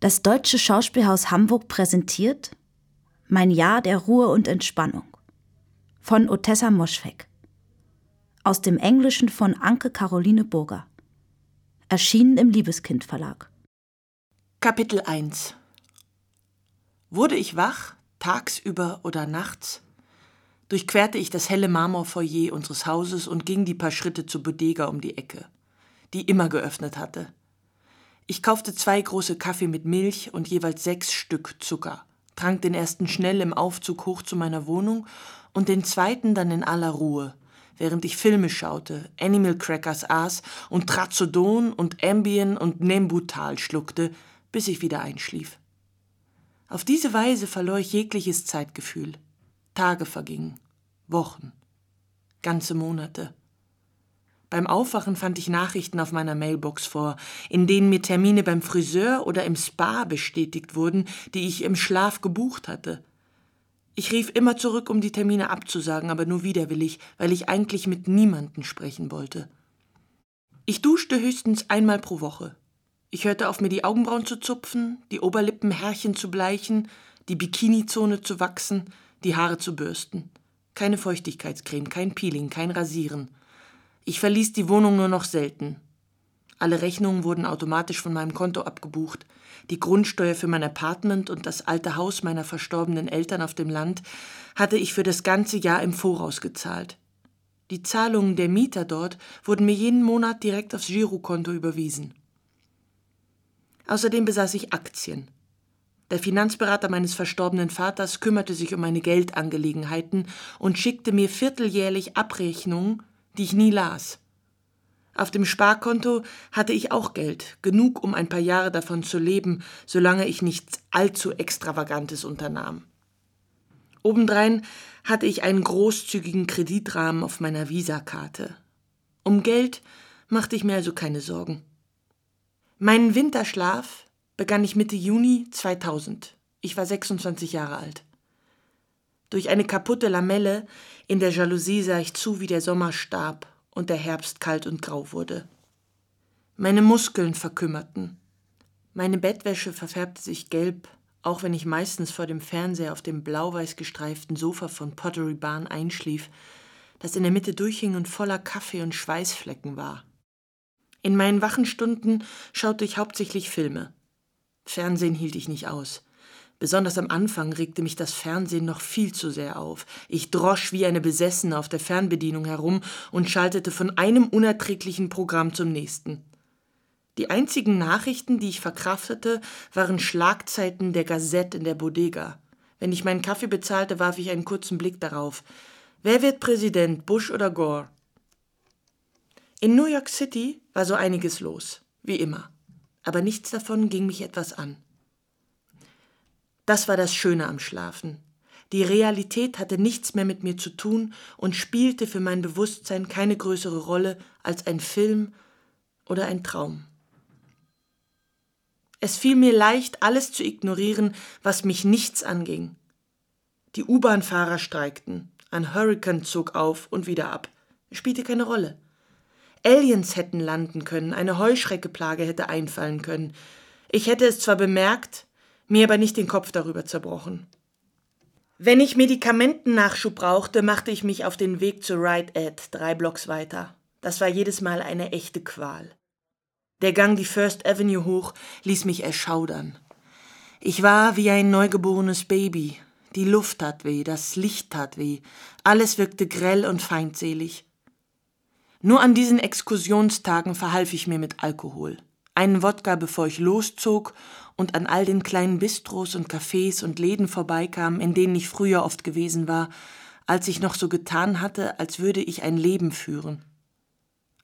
Das Deutsche Schauspielhaus Hamburg präsentiert Mein Jahr der Ruhe und Entspannung von Otessa Moschweg. Aus dem Englischen von Anke Caroline Burger. Erschienen im Liebeskind Verlag. Kapitel 1 Wurde ich wach, tagsüber oder nachts, durchquerte ich das helle Marmorfoyer unseres Hauses und ging die paar Schritte zur Bodega um die Ecke, die immer geöffnet hatte. Ich kaufte zwei große Kaffee mit Milch und jeweils sechs Stück Zucker, trank den ersten schnell im Aufzug hoch zu meiner Wohnung und den zweiten dann in aller Ruhe, während ich Filme schaute, Animal Crackers aß und Trazodon und Ambien und Nembutal schluckte, bis ich wieder einschlief. Auf diese Weise verlor ich jegliches Zeitgefühl. Tage vergingen, Wochen, ganze Monate. Beim Aufwachen fand ich Nachrichten auf meiner Mailbox vor, in denen mir Termine beim Friseur oder im Spa bestätigt wurden, die ich im Schlaf gebucht hatte. Ich rief immer zurück, um die Termine abzusagen, aber nur widerwillig, weil ich eigentlich mit niemanden sprechen wollte. Ich duschte höchstens einmal pro Woche. Ich hörte auf, mir die Augenbrauen zu zupfen, die Oberlippenhärchen zu bleichen, die Bikinizone zu wachsen, die Haare zu bürsten. Keine Feuchtigkeitscreme, kein Peeling, kein Rasieren. Ich verließ die Wohnung nur noch selten. Alle Rechnungen wurden automatisch von meinem Konto abgebucht. Die Grundsteuer für mein Apartment und das alte Haus meiner verstorbenen Eltern auf dem Land hatte ich für das ganze Jahr im Voraus gezahlt. Die Zahlungen der Mieter dort wurden mir jeden Monat direkt aufs Girokonto überwiesen. Außerdem besaß ich Aktien. Der Finanzberater meines verstorbenen Vaters kümmerte sich um meine Geldangelegenheiten und schickte mir vierteljährlich Abrechnungen die ich nie las. Auf dem Sparkonto hatte ich auch Geld, genug, um ein paar Jahre davon zu leben, solange ich nichts allzu Extravagantes unternahm. Obendrein hatte ich einen großzügigen Kreditrahmen auf meiner Visakarte. Um Geld machte ich mir also keine Sorgen. Meinen Winterschlaf begann ich Mitte Juni 2000. Ich war 26 Jahre alt. Durch eine kaputte Lamelle in der Jalousie sah ich zu, wie der Sommer starb und der Herbst kalt und grau wurde. Meine Muskeln verkümmerten. Meine Bettwäsche verfärbte sich gelb, auch wenn ich meistens vor dem Fernseher auf dem blau-weiß gestreiften Sofa von Pottery Barn einschlief, das in der Mitte durchhing und voller Kaffee und Schweißflecken war. In meinen wachen Stunden schaute ich hauptsächlich Filme. Fernsehen hielt ich nicht aus. Besonders am Anfang regte mich das Fernsehen noch viel zu sehr auf. Ich drosch wie eine Besessene auf der Fernbedienung herum und schaltete von einem unerträglichen Programm zum nächsten. Die einzigen Nachrichten, die ich verkraftete, waren Schlagzeiten der Gazette in der Bodega. Wenn ich meinen Kaffee bezahlte, warf ich einen kurzen Blick darauf. Wer wird Präsident, Bush oder Gore? In New York City war so einiges los, wie immer. Aber nichts davon ging mich etwas an. Das war das Schöne am Schlafen. Die Realität hatte nichts mehr mit mir zu tun und spielte für mein Bewusstsein keine größere Rolle als ein Film oder ein Traum. Es fiel mir leicht, alles zu ignorieren, was mich nichts anging. Die U-Bahn-Fahrer streikten, ein Hurrikan zog auf und wieder ab. Spielte keine Rolle. Aliens hätten landen können, eine Heuschreckeplage hätte einfallen können. Ich hätte es zwar bemerkt, mir aber nicht den Kopf darüber zerbrochen. Wenn ich Medikamentennachschub brauchte, machte ich mich auf den Weg zu Right Ed, drei Blocks weiter. Das war jedes Mal eine echte Qual. Der Gang die First Avenue hoch ließ mich erschaudern. Ich war wie ein neugeborenes Baby. Die Luft tat weh, das Licht tat weh, alles wirkte grell und feindselig. Nur an diesen Exkursionstagen verhalf ich mir mit Alkohol. Einen Wodka, bevor ich loszog und an all den kleinen Bistros und Cafés und Läden vorbeikam, in denen ich früher oft gewesen war, als ich noch so getan hatte, als würde ich ein Leben führen.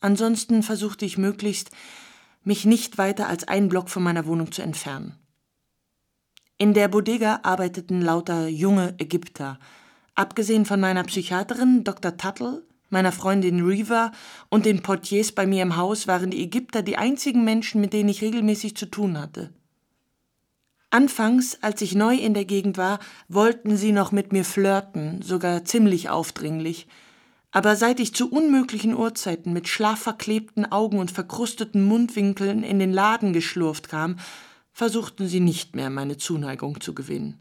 Ansonsten versuchte ich möglichst, mich nicht weiter als einen Block von meiner Wohnung zu entfernen. In der Bodega arbeiteten lauter junge Ägypter. Abgesehen von meiner Psychiaterin Dr. Tuttle, meiner Freundin Reva und den Portiers bei mir im Haus waren die Ägypter die einzigen Menschen, mit denen ich regelmäßig zu tun hatte. Anfangs, als ich neu in der Gegend war, wollten sie noch mit mir flirten, sogar ziemlich aufdringlich. Aber seit ich zu unmöglichen Uhrzeiten mit schlafverklebten Augen und verkrusteten Mundwinkeln in den Laden geschlurft kam, versuchten sie nicht mehr, meine Zuneigung zu gewinnen.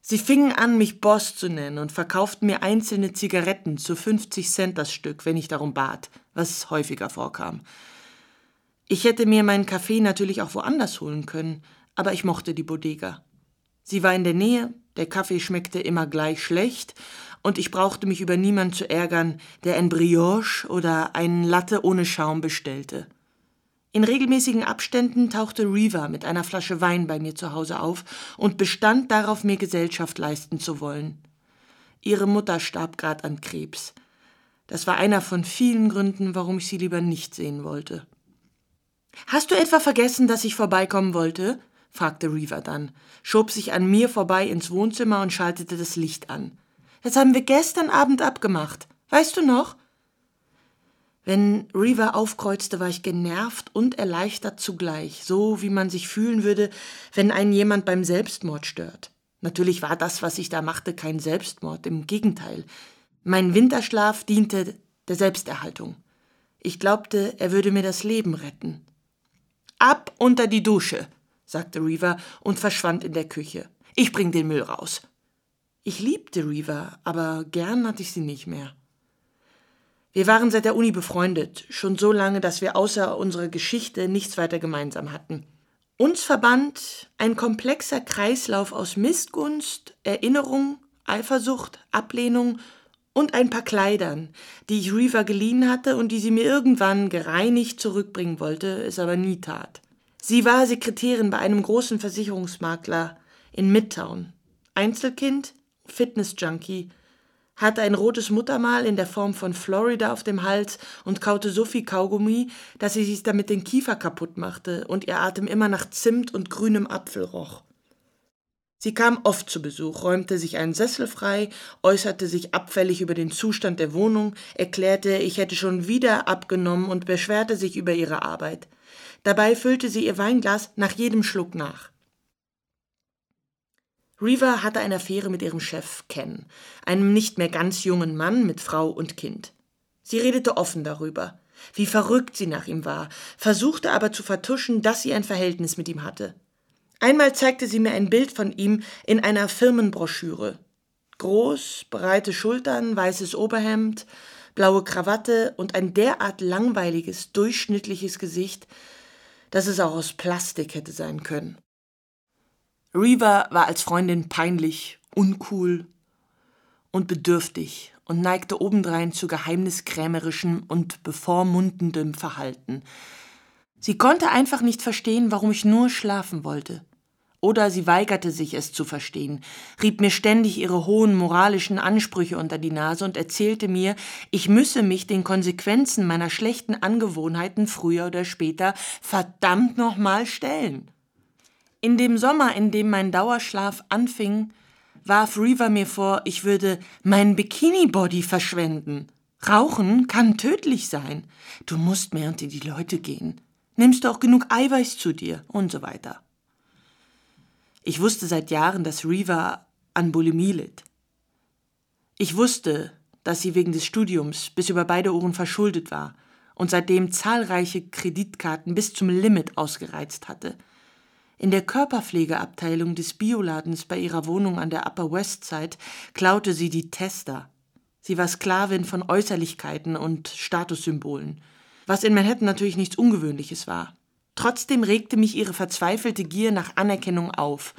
Sie fingen an, mich Boss zu nennen und verkauften mir einzelne Zigaretten zu 50 Cent das Stück, wenn ich darum bat, was häufiger vorkam. Ich hätte mir meinen Kaffee natürlich auch woanders holen können, aber ich mochte die Bodega. Sie war in der Nähe, der Kaffee schmeckte immer gleich schlecht, und ich brauchte mich über niemand zu ärgern, der ein Brioche oder einen Latte ohne Schaum bestellte. In regelmäßigen Abständen tauchte Reva mit einer Flasche Wein bei mir zu Hause auf und bestand darauf, mir Gesellschaft leisten zu wollen. Ihre Mutter starb grad an Krebs. Das war einer von vielen Gründen, warum ich sie lieber nicht sehen wollte. Hast du etwa vergessen, dass ich vorbeikommen wollte? Fragte Reva dann, schob sich an mir vorbei ins Wohnzimmer und schaltete das Licht an. Das haben wir gestern Abend abgemacht. Weißt du noch? Wenn Reva aufkreuzte, war ich genervt und erleichtert zugleich, so wie man sich fühlen würde, wenn einen jemand beim Selbstmord stört. Natürlich war das, was ich da machte, kein Selbstmord, im Gegenteil. Mein Winterschlaf diente der Selbsterhaltung. Ich glaubte, er würde mir das Leben retten. Ab unter die Dusche, sagte Reaver und verschwand in der Küche. Ich bring den Müll raus. Ich liebte Reaver, aber gern hatte ich sie nicht mehr. Wir waren seit der Uni befreundet, schon so lange, dass wir außer unserer Geschichte nichts weiter gemeinsam hatten. Uns verband ein komplexer Kreislauf aus Missgunst, Erinnerung, Eifersucht, Ablehnung und ein paar Kleidern, die ich Reaver geliehen hatte und die sie mir irgendwann gereinigt zurückbringen wollte, es aber nie tat. Sie war Sekretärin bei einem großen Versicherungsmakler in Midtown. Einzelkind, Fitness-Junkie, hatte ein rotes Muttermal in der Form von Florida auf dem Hals und kaute so viel Kaugummi, dass sie sich damit den Kiefer kaputt machte und ihr Atem immer nach Zimt und grünem Apfel roch. Sie kam oft zu Besuch, räumte sich einen Sessel frei, äußerte sich abfällig über den Zustand der Wohnung, erklärte, ich hätte schon wieder abgenommen und beschwerte sich über ihre Arbeit. Dabei füllte sie ihr Weinglas nach jedem Schluck nach. Reva hatte eine Affäre mit ihrem Chef Ken, einem nicht mehr ganz jungen Mann mit Frau und Kind. Sie redete offen darüber, wie verrückt sie nach ihm war, versuchte aber zu vertuschen, dass sie ein Verhältnis mit ihm hatte. Einmal zeigte sie mir ein Bild von ihm in einer Firmenbroschüre. Groß, breite Schultern, weißes Oberhemd, blaue Krawatte und ein derart langweiliges, durchschnittliches Gesicht, dass es auch aus Plastik hätte sein können. Reva war als Freundin peinlich, uncool und bedürftig und neigte obendrein zu geheimniskrämerischem und bevormundendem Verhalten, Sie konnte einfach nicht verstehen, warum ich nur schlafen wollte. Oder sie weigerte sich, es zu verstehen, rieb mir ständig ihre hohen moralischen Ansprüche unter die Nase und erzählte mir, ich müsse mich den Konsequenzen meiner schlechten Angewohnheiten früher oder später verdammt nochmal stellen. In dem Sommer, in dem mein Dauerschlaf anfing, warf Reaver mir vor, ich würde mein Bikini-Body verschwenden. Rauchen kann tödlich sein. Du musst mehr unter die Leute gehen. Nimmst du auch genug Eiweiß zu dir? Und so weiter. Ich wusste seit Jahren, dass Reva an Bulimie litt. Ich wusste, dass sie wegen des Studiums bis über beide Ohren verschuldet war und seitdem zahlreiche Kreditkarten bis zum Limit ausgereizt hatte. In der Körperpflegeabteilung des Bioladens bei ihrer Wohnung an der Upper West Side klaute sie die Tester. Sie war Sklavin von Äußerlichkeiten und Statussymbolen was in Manhattan natürlich nichts Ungewöhnliches war. Trotzdem regte mich ihre verzweifelte Gier nach Anerkennung auf,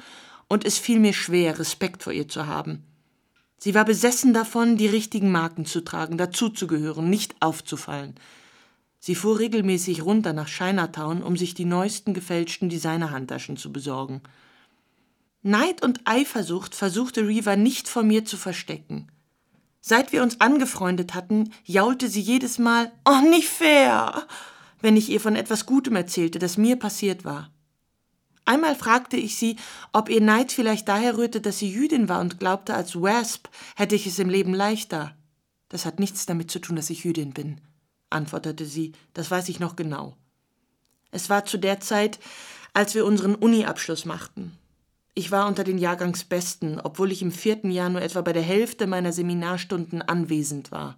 und es fiel mir schwer, Respekt vor ihr zu haben. Sie war besessen davon, die richtigen Marken zu tragen, dazuzugehören, nicht aufzufallen. Sie fuhr regelmäßig runter nach Chinatown, um sich die neuesten gefälschten Designerhandtaschen zu besorgen. Neid und Eifersucht versuchte Reva nicht vor mir zu verstecken. Seit wir uns angefreundet hatten, jaulte sie jedes Mal, oh, nicht fair, wenn ich ihr von etwas Gutem erzählte, das mir passiert war. Einmal fragte ich sie, ob ihr Neid vielleicht daher rührte, dass sie Jüdin war und glaubte, als Wasp hätte ich es im Leben leichter. Das hat nichts damit zu tun, dass ich Jüdin bin, antwortete sie, das weiß ich noch genau. Es war zu der Zeit, als wir unseren Uni-Abschluss machten. Ich war unter den Jahrgangsbesten, obwohl ich im vierten Jahr nur etwa bei der Hälfte meiner Seminarstunden anwesend war.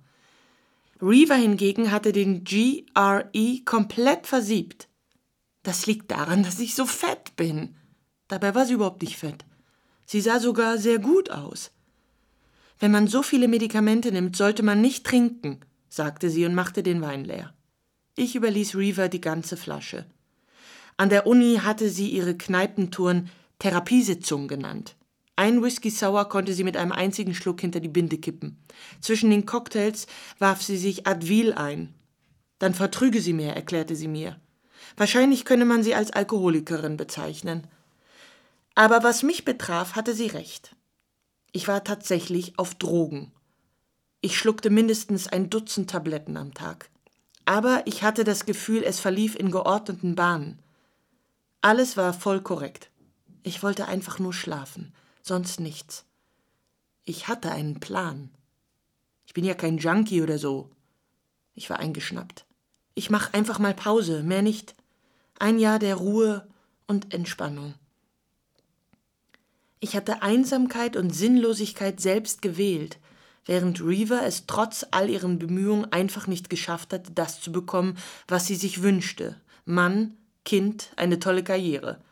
Reaver hingegen hatte den GRE komplett versiebt. Das liegt daran, dass ich so fett bin, Dabei war sie überhaupt nicht fett. Sie sah sogar sehr gut aus. Wenn man so viele Medikamente nimmt, sollte man nicht trinken, sagte sie und machte den Wein leer. Ich überließ Reaver die ganze Flasche. An der Uni hatte sie ihre Kneipentouren Therapiesitzung genannt. Ein Whisky Sour konnte sie mit einem einzigen Schluck hinter die Binde kippen. Zwischen den Cocktails warf sie sich Advil ein. Dann vertrüge sie mehr, erklärte sie mir. Wahrscheinlich könne man sie als Alkoholikerin bezeichnen. Aber was mich betraf, hatte sie recht. Ich war tatsächlich auf Drogen. Ich schluckte mindestens ein Dutzend Tabletten am Tag. Aber ich hatte das Gefühl, es verlief in geordneten Bahnen. Alles war voll korrekt. Ich wollte einfach nur schlafen sonst nichts. Ich hatte einen Plan. Ich bin ja kein Junkie oder so. Ich war eingeschnappt. Ich mach einfach mal Pause, mehr nicht. Ein Jahr der Ruhe und Entspannung. Ich hatte Einsamkeit und Sinnlosigkeit selbst gewählt, während Reaver es trotz all ihren Bemühungen einfach nicht geschafft hatte, das zu bekommen, was sie sich wünschte. Mann, Kind, eine tolle Karriere.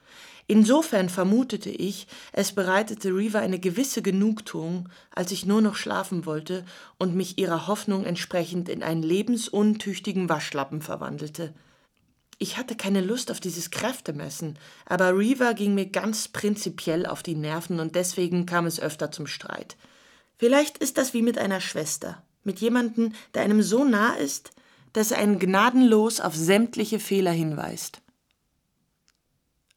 Insofern vermutete ich, es bereitete Reaver eine gewisse Genugtuung, als ich nur noch schlafen wollte und mich ihrer Hoffnung entsprechend in einen lebensuntüchtigen Waschlappen verwandelte. Ich hatte keine Lust auf dieses Kräftemessen, aber Reaver ging mir ganz prinzipiell auf die Nerven und deswegen kam es öfter zum Streit. Vielleicht ist das wie mit einer Schwester, mit jemandem, der einem so nah ist, dass er einen gnadenlos auf sämtliche Fehler hinweist.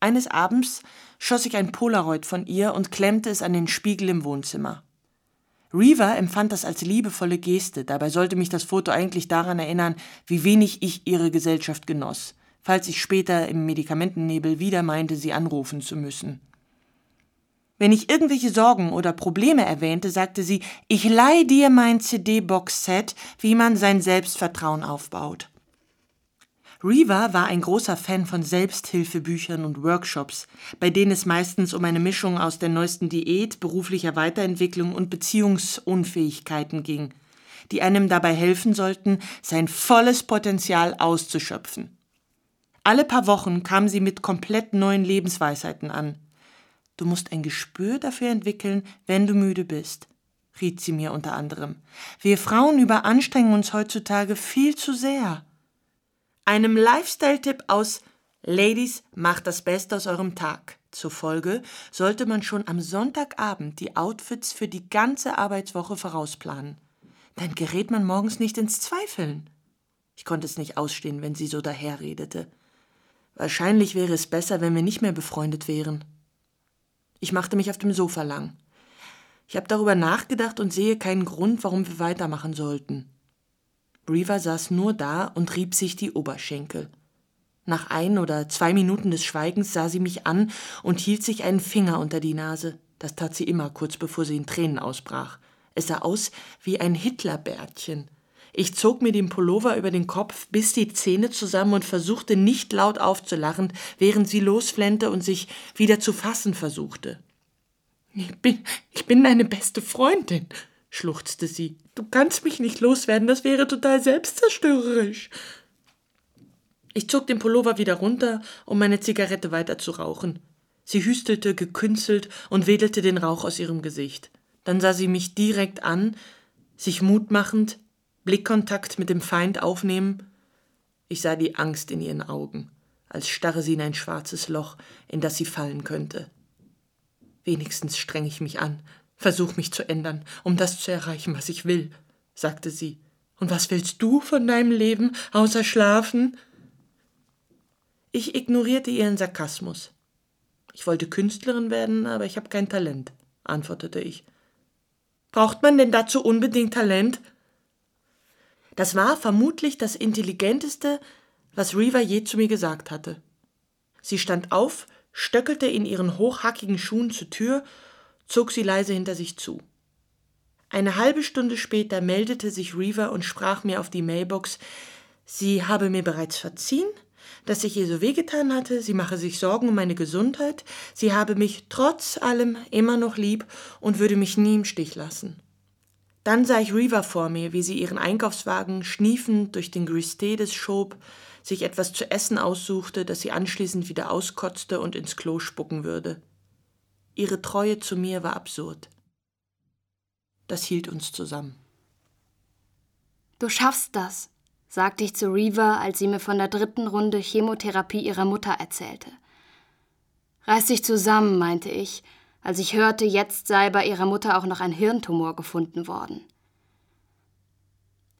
Eines Abends schoss ich ein Polaroid von ihr und klemmte es an den Spiegel im Wohnzimmer. Reaver empfand das als liebevolle Geste, dabei sollte mich das Foto eigentlich daran erinnern, wie wenig ich ihre Gesellschaft genoss, falls ich später im Medikamentennebel wieder meinte, sie anrufen zu müssen. Wenn ich irgendwelche Sorgen oder Probleme erwähnte, sagte sie, ich leih dir mein CD-Box-Set, wie man sein Selbstvertrauen aufbaut. Reaver war ein großer Fan von Selbsthilfebüchern und Workshops, bei denen es meistens um eine Mischung aus der neuesten Diät, beruflicher Weiterentwicklung und Beziehungsunfähigkeiten ging, die einem dabei helfen sollten, sein volles Potenzial auszuschöpfen. Alle paar Wochen kam sie mit komplett neuen Lebensweisheiten an. Du musst ein Gespür dafür entwickeln, wenn du müde bist, riet sie mir unter anderem. Wir Frauen überanstrengen uns heutzutage viel zu sehr einem Lifestyle-Tipp aus Ladies, macht das Beste aus eurem Tag. Zufolge sollte man schon am Sonntagabend die Outfits für die ganze Arbeitswoche vorausplanen. Dann gerät man morgens nicht ins Zweifeln. Ich konnte es nicht ausstehen, wenn sie so daherredete. Wahrscheinlich wäre es besser, wenn wir nicht mehr befreundet wären. Ich machte mich auf dem Sofa lang. Ich habe darüber nachgedacht und sehe keinen Grund, warum wir weitermachen sollten. Reaver saß nur da und rieb sich die Oberschenkel. Nach ein oder zwei Minuten des Schweigens sah sie mich an und hielt sich einen Finger unter die Nase. Das tat sie immer, kurz bevor sie in Tränen ausbrach. Es sah aus wie ein Hitlerbärtchen. Ich zog mir den Pullover über den Kopf, biss die Zähne zusammen und versuchte nicht laut aufzulachen, während sie losflennte und sich wieder zu fassen versuchte. Ich bin, ich bin deine beste Freundin, schluchzte sie. Du kannst mich nicht loswerden, das wäre total selbstzerstörerisch. Ich zog den Pullover wieder runter, um meine Zigarette weiter zu rauchen. Sie hüstelte gekünstelt und wedelte den Rauch aus ihrem Gesicht. Dann sah sie mich direkt an, sich mutmachend, Blickkontakt mit dem Feind aufnehmen. Ich sah die Angst in ihren Augen, als starre sie in ein schwarzes Loch, in das sie fallen könnte. Wenigstens streng ich mich an, Versuch mich zu ändern, um das zu erreichen, was ich will, sagte sie. Und was willst du von deinem Leben, außer schlafen? Ich ignorierte ihren Sarkasmus. Ich wollte Künstlerin werden, aber ich habe kein Talent, antwortete ich. Braucht man denn dazu unbedingt Talent? Das war vermutlich das Intelligenteste, was Reaver je zu mir gesagt hatte. Sie stand auf, stöckelte in ihren hochhackigen Schuhen zur Tür zog sie leise hinter sich zu. Eine halbe Stunde später meldete sich Reaver und sprach mir auf die Mailbox, sie habe mir bereits verziehen, dass ich ihr so wehgetan hatte, sie mache sich Sorgen um meine Gesundheit, sie habe mich trotz allem immer noch lieb und würde mich nie im Stich lassen. Dann sah ich Reaver vor mir, wie sie ihren Einkaufswagen schniefend durch den Gristedes schob, sich etwas zu essen aussuchte, das sie anschließend wieder auskotzte und ins Klo spucken würde. Ihre Treue zu mir war absurd. Das hielt uns zusammen. Du schaffst das, sagte ich zu Reaver, als sie mir von der dritten Runde Chemotherapie ihrer Mutter erzählte. Reiß dich zusammen, meinte ich, als ich hörte, jetzt sei bei ihrer Mutter auch noch ein Hirntumor gefunden worden.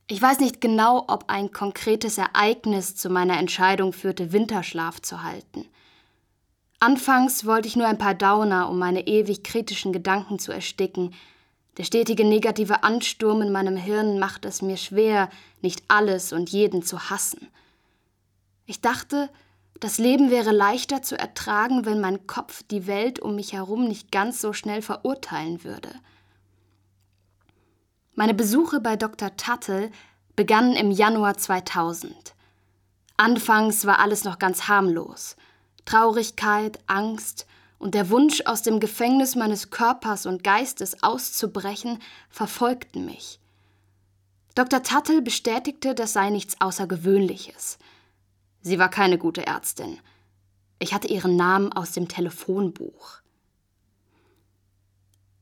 Ich weiß nicht genau, ob ein konkretes Ereignis zu meiner Entscheidung führte, Winterschlaf zu halten. Anfangs wollte ich nur ein paar Downer, um meine ewig kritischen Gedanken zu ersticken. Der stetige negative Ansturm in meinem Hirn macht es mir schwer, nicht alles und jeden zu hassen. Ich dachte, das Leben wäre leichter zu ertragen, wenn mein Kopf die Welt um mich herum nicht ganz so schnell verurteilen würde. Meine Besuche bei Dr. Tuttle begannen im Januar 2000. Anfangs war alles noch ganz harmlos. Traurigkeit, Angst und der Wunsch, aus dem Gefängnis meines Körpers und Geistes auszubrechen, verfolgten mich. Dr. Tuttle bestätigte, das sei nichts Außergewöhnliches. Sie war keine gute Ärztin. Ich hatte ihren Namen aus dem Telefonbuch.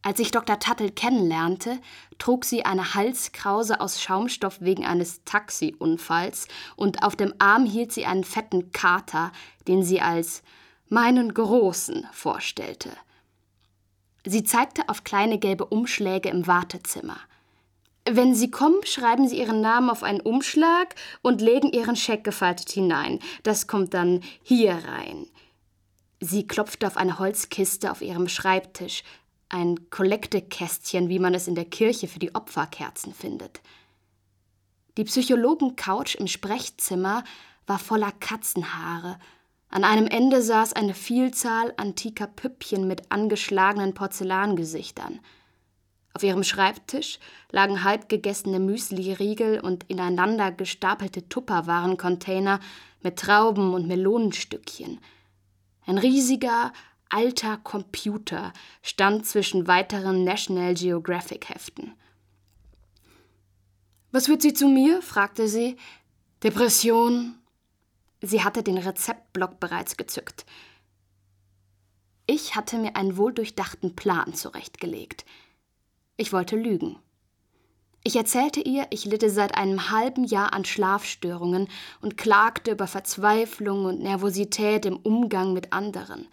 Als ich Dr. Tuttle kennenlernte, trug sie eine Halskrause aus Schaumstoff wegen eines Taxiunfalls und auf dem Arm hielt sie einen fetten Kater, den sie als meinen Großen vorstellte. Sie zeigte auf kleine gelbe Umschläge im Wartezimmer. Wenn Sie kommen, schreiben Sie Ihren Namen auf einen Umschlag und legen Ihren Scheck gefaltet hinein. Das kommt dann hier rein. Sie klopfte auf eine Holzkiste auf ihrem Schreibtisch, ein Kollektekästchen, wie man es in der Kirche für die Opferkerzen findet. Die Psychologen-Couch im Sprechzimmer war voller Katzenhaare. An einem Ende saß eine Vielzahl antiker Püppchen mit angeschlagenen Porzellangesichtern. Auf ihrem Schreibtisch lagen halbgegessene Müsli-Riegel und ineinander gestapelte Tupperwarencontainer mit Trauben und Melonenstückchen. Ein riesiger, alter Computer stand zwischen weiteren National Geographic Heften. Was führt Sie zu mir? fragte sie. Depression. Sie hatte den Rezeptblock bereits gezückt. Ich hatte mir einen wohldurchdachten Plan zurechtgelegt. Ich wollte lügen. Ich erzählte ihr, ich litte seit einem halben Jahr an Schlafstörungen und klagte über Verzweiflung und Nervosität im Umgang mit anderen.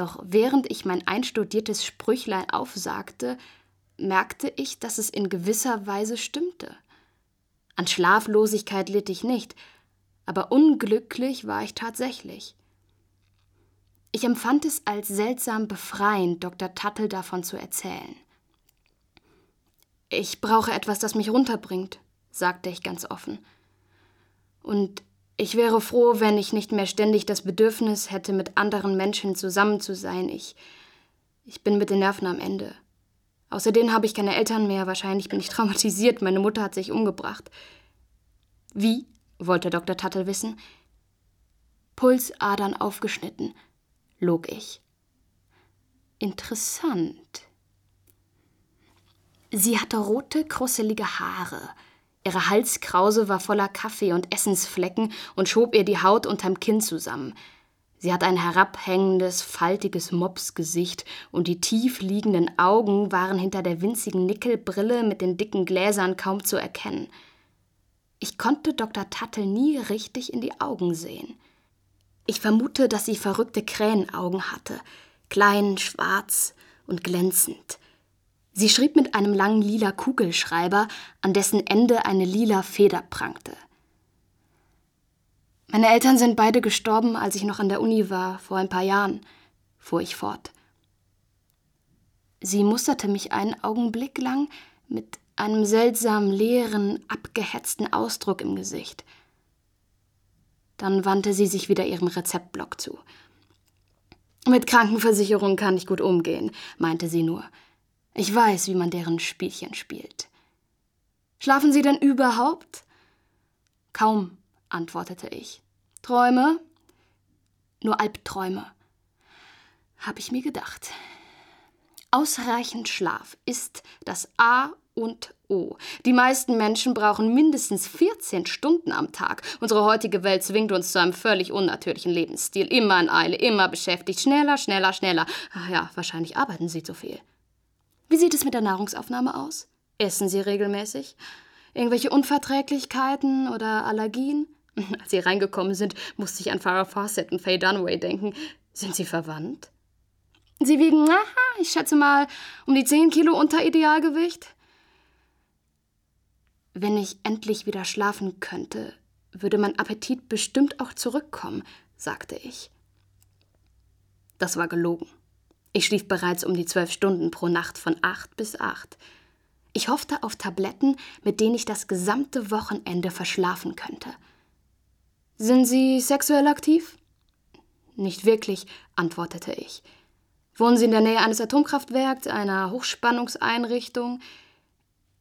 Doch während ich mein einstudiertes Sprüchlein aufsagte, merkte ich, dass es in gewisser Weise stimmte. An Schlaflosigkeit litt ich nicht, aber unglücklich war ich tatsächlich. Ich empfand es als seltsam befreiend, Dr. Tuttle davon zu erzählen. Ich brauche etwas, das mich runterbringt, sagte ich ganz offen. Und ich wäre froh, wenn ich nicht mehr ständig das Bedürfnis hätte, mit anderen Menschen zusammen zu sein. Ich, ich bin mit den Nerven am Ende. Außerdem habe ich keine Eltern mehr. Wahrscheinlich bin ich traumatisiert. Meine Mutter hat sich umgebracht. Wie? wollte Dr. Tuttle wissen. Pulsadern aufgeschnitten, log ich. Interessant. Sie hatte rote, krusselige Haare, Ihre Halskrause war voller Kaffee und Essensflecken und schob ihr die Haut unterm Kinn zusammen. Sie hat ein herabhängendes, faltiges Mopsgesicht und die tief liegenden Augen waren hinter der winzigen Nickelbrille mit den dicken Gläsern kaum zu erkennen. Ich konnte Dr. Tuttle nie richtig in die Augen sehen. Ich vermute, dass sie verrückte Krähenaugen hatte, klein, schwarz und glänzend. Sie schrieb mit einem langen lila Kugelschreiber, an dessen Ende eine lila Feder prangte. Meine Eltern sind beide gestorben, als ich noch an der Uni war, vor ein paar Jahren, fuhr ich fort. Sie musterte mich einen Augenblick lang mit einem seltsam leeren, abgehetzten Ausdruck im Gesicht. Dann wandte sie sich wieder ihrem Rezeptblock zu. Mit Krankenversicherung kann ich gut umgehen, meinte sie nur. Ich weiß, wie man deren Spielchen spielt. Schlafen Sie denn überhaupt? Kaum, antwortete ich. Träume? Nur Albträume. Hab ich mir gedacht. Ausreichend Schlaf ist das A und O. Die meisten Menschen brauchen mindestens 14 Stunden am Tag. Unsere heutige Welt zwingt uns zu einem völlig unnatürlichen Lebensstil. Immer in Eile, immer beschäftigt. Schneller, schneller, schneller. Ach ja, wahrscheinlich arbeiten Sie zu viel. Wie sieht es mit der Nahrungsaufnahme aus? Essen Sie regelmäßig? Irgendwelche Unverträglichkeiten oder Allergien? Als Sie reingekommen sind, musste ich an Farrah Fawcett und Faye Dunaway denken. Sind Sie verwandt? Sie wiegen, aha, ich schätze mal, um die 10 Kilo unter Idealgewicht. Wenn ich endlich wieder schlafen könnte, würde mein Appetit bestimmt auch zurückkommen, sagte ich. Das war gelogen. Ich schlief bereits um die zwölf Stunden pro Nacht von acht bis acht. Ich hoffte auf Tabletten, mit denen ich das gesamte Wochenende verschlafen könnte. Sind Sie sexuell aktiv? Nicht wirklich, antwortete ich. Wohnen Sie in der Nähe eines Atomkraftwerks, einer Hochspannungseinrichtung?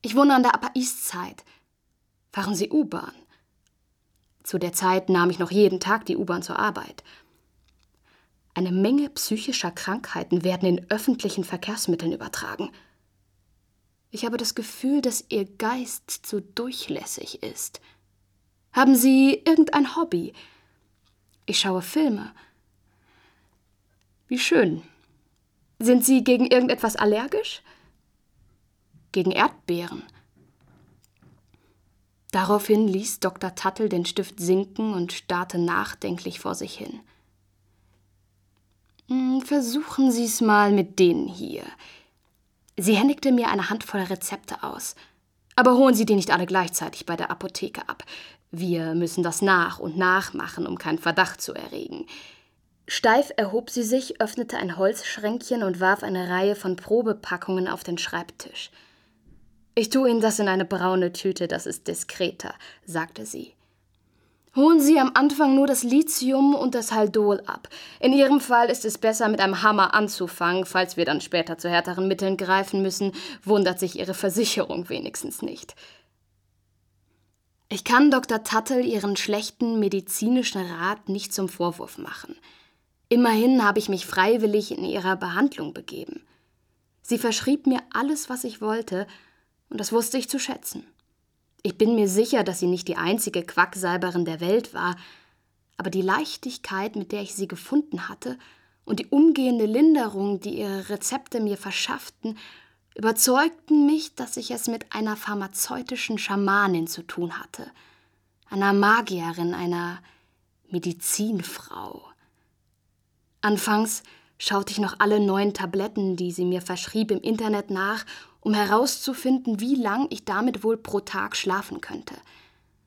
Ich wohne an der Upper East Side. Fahren Sie U-Bahn? Zu der Zeit nahm ich noch jeden Tag die U-Bahn zur Arbeit. Eine Menge psychischer Krankheiten werden in öffentlichen Verkehrsmitteln übertragen. Ich habe das Gefühl, dass Ihr Geist zu durchlässig ist. Haben Sie irgendein Hobby? Ich schaue Filme. Wie schön. Sind Sie gegen irgendetwas allergisch? Gegen Erdbeeren. Daraufhin ließ Dr. Tuttle den Stift sinken und starrte nachdenklich vor sich hin. Hm, versuchen Sie es mal mit denen hier. Sie händigte mir eine Handvoll Rezepte aus. Aber holen Sie die nicht alle gleichzeitig bei der Apotheke ab. Wir müssen das nach und nach machen, um keinen Verdacht zu erregen. Steif erhob sie sich, öffnete ein Holzschränkchen und warf eine Reihe von Probepackungen auf den Schreibtisch. Ich tue Ihnen das in eine braune Tüte, das ist diskreter, sagte sie. Holen Sie am Anfang nur das Lithium und das Haldol ab. In Ihrem Fall ist es besser, mit einem Hammer anzufangen. Falls wir dann später zu härteren Mitteln greifen müssen, wundert sich Ihre Versicherung wenigstens nicht. Ich kann Dr. Tuttle ihren schlechten medizinischen Rat nicht zum Vorwurf machen. Immerhin habe ich mich freiwillig in ihrer Behandlung begeben. Sie verschrieb mir alles, was ich wollte, und das wusste ich zu schätzen. Ich bin mir sicher, dass sie nicht die einzige Quacksalberin der Welt war, aber die Leichtigkeit, mit der ich sie gefunden hatte, und die umgehende Linderung, die ihre Rezepte mir verschafften, überzeugten mich, dass ich es mit einer pharmazeutischen Schamanin zu tun hatte, einer Magierin, einer Medizinfrau. Anfangs schaute ich noch alle neuen Tabletten, die sie mir verschrieb, im Internet nach um herauszufinden, wie lang ich damit wohl pro Tag schlafen könnte.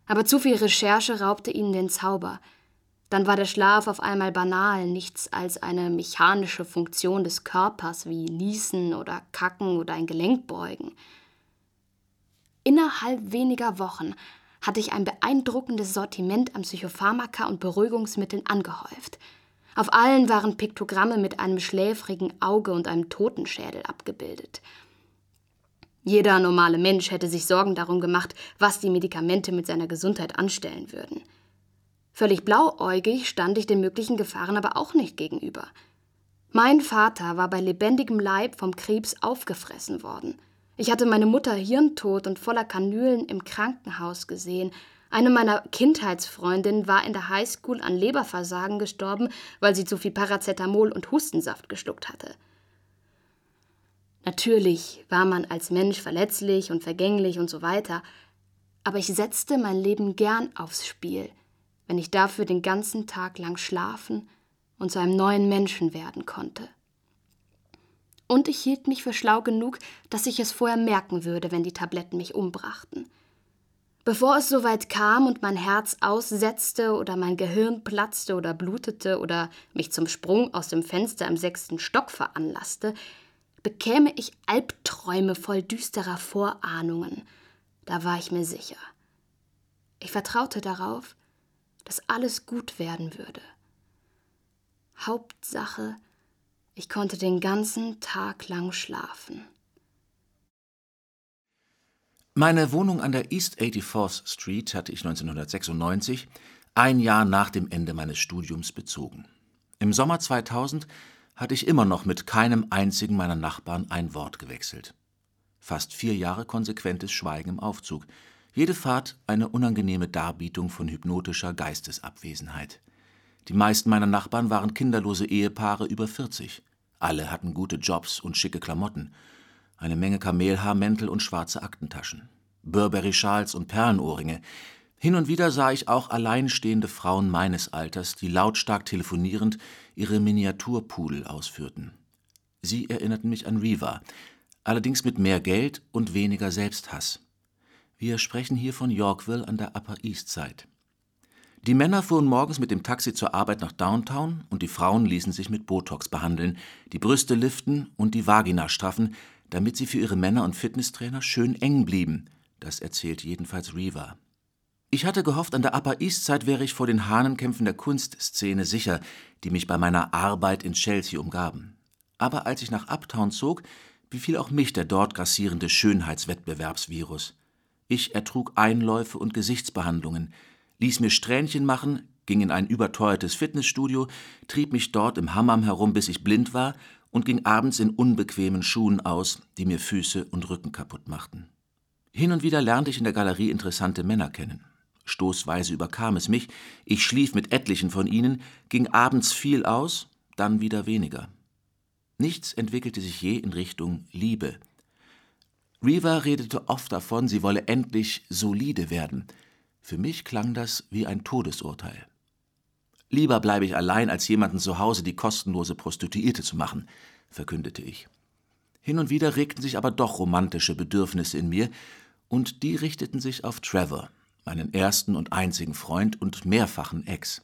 Aber zu viel Recherche raubte ihnen den Zauber. Dann war der Schlaf auf einmal banal, nichts als eine mechanische Funktion des Körpers wie Niesen oder Kacken oder ein Gelenkbeugen. Innerhalb weniger Wochen hatte ich ein beeindruckendes Sortiment an Psychopharmaka und Beruhigungsmitteln angehäuft. Auf allen waren Piktogramme mit einem schläfrigen Auge und einem Totenschädel abgebildet. Jeder normale Mensch hätte sich Sorgen darum gemacht, was die Medikamente mit seiner Gesundheit anstellen würden. Völlig blauäugig stand ich den möglichen Gefahren aber auch nicht gegenüber. Mein Vater war bei lebendigem Leib vom Krebs aufgefressen worden. Ich hatte meine Mutter hirntot und voller Kanülen im Krankenhaus gesehen. Eine meiner Kindheitsfreundinnen war in der Highschool an Leberversagen gestorben, weil sie zu viel Paracetamol und Hustensaft geschluckt hatte. Natürlich war man als Mensch verletzlich und vergänglich und so weiter, aber ich setzte mein Leben gern aufs Spiel, wenn ich dafür den ganzen Tag lang schlafen und zu einem neuen Menschen werden konnte. Und ich hielt mich für schlau genug, dass ich es vorher merken würde, wenn die Tabletten mich umbrachten. Bevor es soweit kam und mein Herz aussetzte oder mein Gehirn platzte oder blutete oder mich zum Sprung aus dem Fenster im sechsten Stock veranlasste, bekäme ich Albträume voll düsterer Vorahnungen. Da war ich mir sicher. Ich vertraute darauf, dass alles gut werden würde. Hauptsache, ich konnte den ganzen Tag lang schlafen. Meine Wohnung an der East 84th Street hatte ich 1996, ein Jahr nach dem Ende meines Studiums, bezogen. Im Sommer 2000 hatte ich immer noch mit keinem einzigen meiner Nachbarn ein Wort gewechselt. Fast vier Jahre konsequentes Schweigen im Aufzug. Jede Fahrt eine unangenehme Darbietung von hypnotischer Geistesabwesenheit. Die meisten meiner Nachbarn waren kinderlose Ehepaare über 40. Alle hatten gute Jobs und schicke Klamotten. Eine Menge Kamelhaarmäntel und schwarze Aktentaschen. Burberry-Schals und Perlenohrringe. Hin und wieder sah ich auch alleinstehende Frauen meines Alters, die lautstark telefonierend ihre Miniaturpudel ausführten. Sie erinnerten mich an Reva, allerdings mit mehr Geld und weniger Selbsthass. Wir sprechen hier von Yorkville an der Upper East Side. Die Männer fuhren morgens mit dem Taxi zur Arbeit nach Downtown und die Frauen ließen sich mit Botox behandeln, die Brüste liften und die Vagina straffen, damit sie für ihre Männer und Fitnesstrainer schön eng blieben. Das erzählt jedenfalls Reva. Ich hatte gehofft, an der Upper East Side wäre ich vor den Hahnenkämpfen der Kunstszene sicher, die mich bei meiner Arbeit in Chelsea umgaben. Aber als ich nach Uptown zog, befiel auch mich der dort grassierende Schönheitswettbewerbsvirus. Ich ertrug Einläufe und Gesichtsbehandlungen, ließ mir Strähnchen machen, ging in ein überteuertes Fitnessstudio, trieb mich dort im Hammam herum, bis ich blind war, und ging abends in unbequemen Schuhen aus, die mir Füße und Rücken kaputt machten. Hin und wieder lernte ich in der Galerie interessante Männer kennen. Stoßweise überkam es mich, ich schlief mit etlichen von ihnen, ging abends viel aus, dann wieder weniger. Nichts entwickelte sich je in Richtung Liebe. Reva redete oft davon, sie wolle endlich solide werden. Für mich klang das wie ein Todesurteil. Lieber bleibe ich allein, als jemanden zu Hause die kostenlose Prostituierte zu machen, verkündete ich. Hin und wieder regten sich aber doch romantische Bedürfnisse in mir, und die richteten sich auf Trevor, meinen ersten und einzigen Freund und mehrfachen Ex.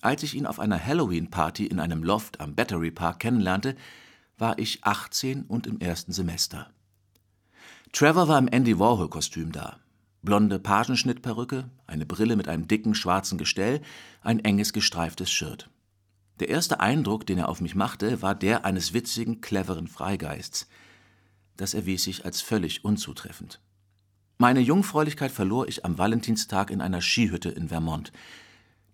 Als ich ihn auf einer Halloween-Party in einem Loft am Battery Park kennenlernte, war ich 18 und im ersten Semester. Trevor war im Andy Warhol-Kostüm da. Blonde Pagenschnittperücke, eine Brille mit einem dicken schwarzen Gestell, ein enges gestreiftes Shirt. Der erste Eindruck, den er auf mich machte, war der eines witzigen, cleveren Freigeists. Das erwies sich als völlig unzutreffend. Meine Jungfräulichkeit verlor ich am Valentinstag in einer Skihütte in Vermont.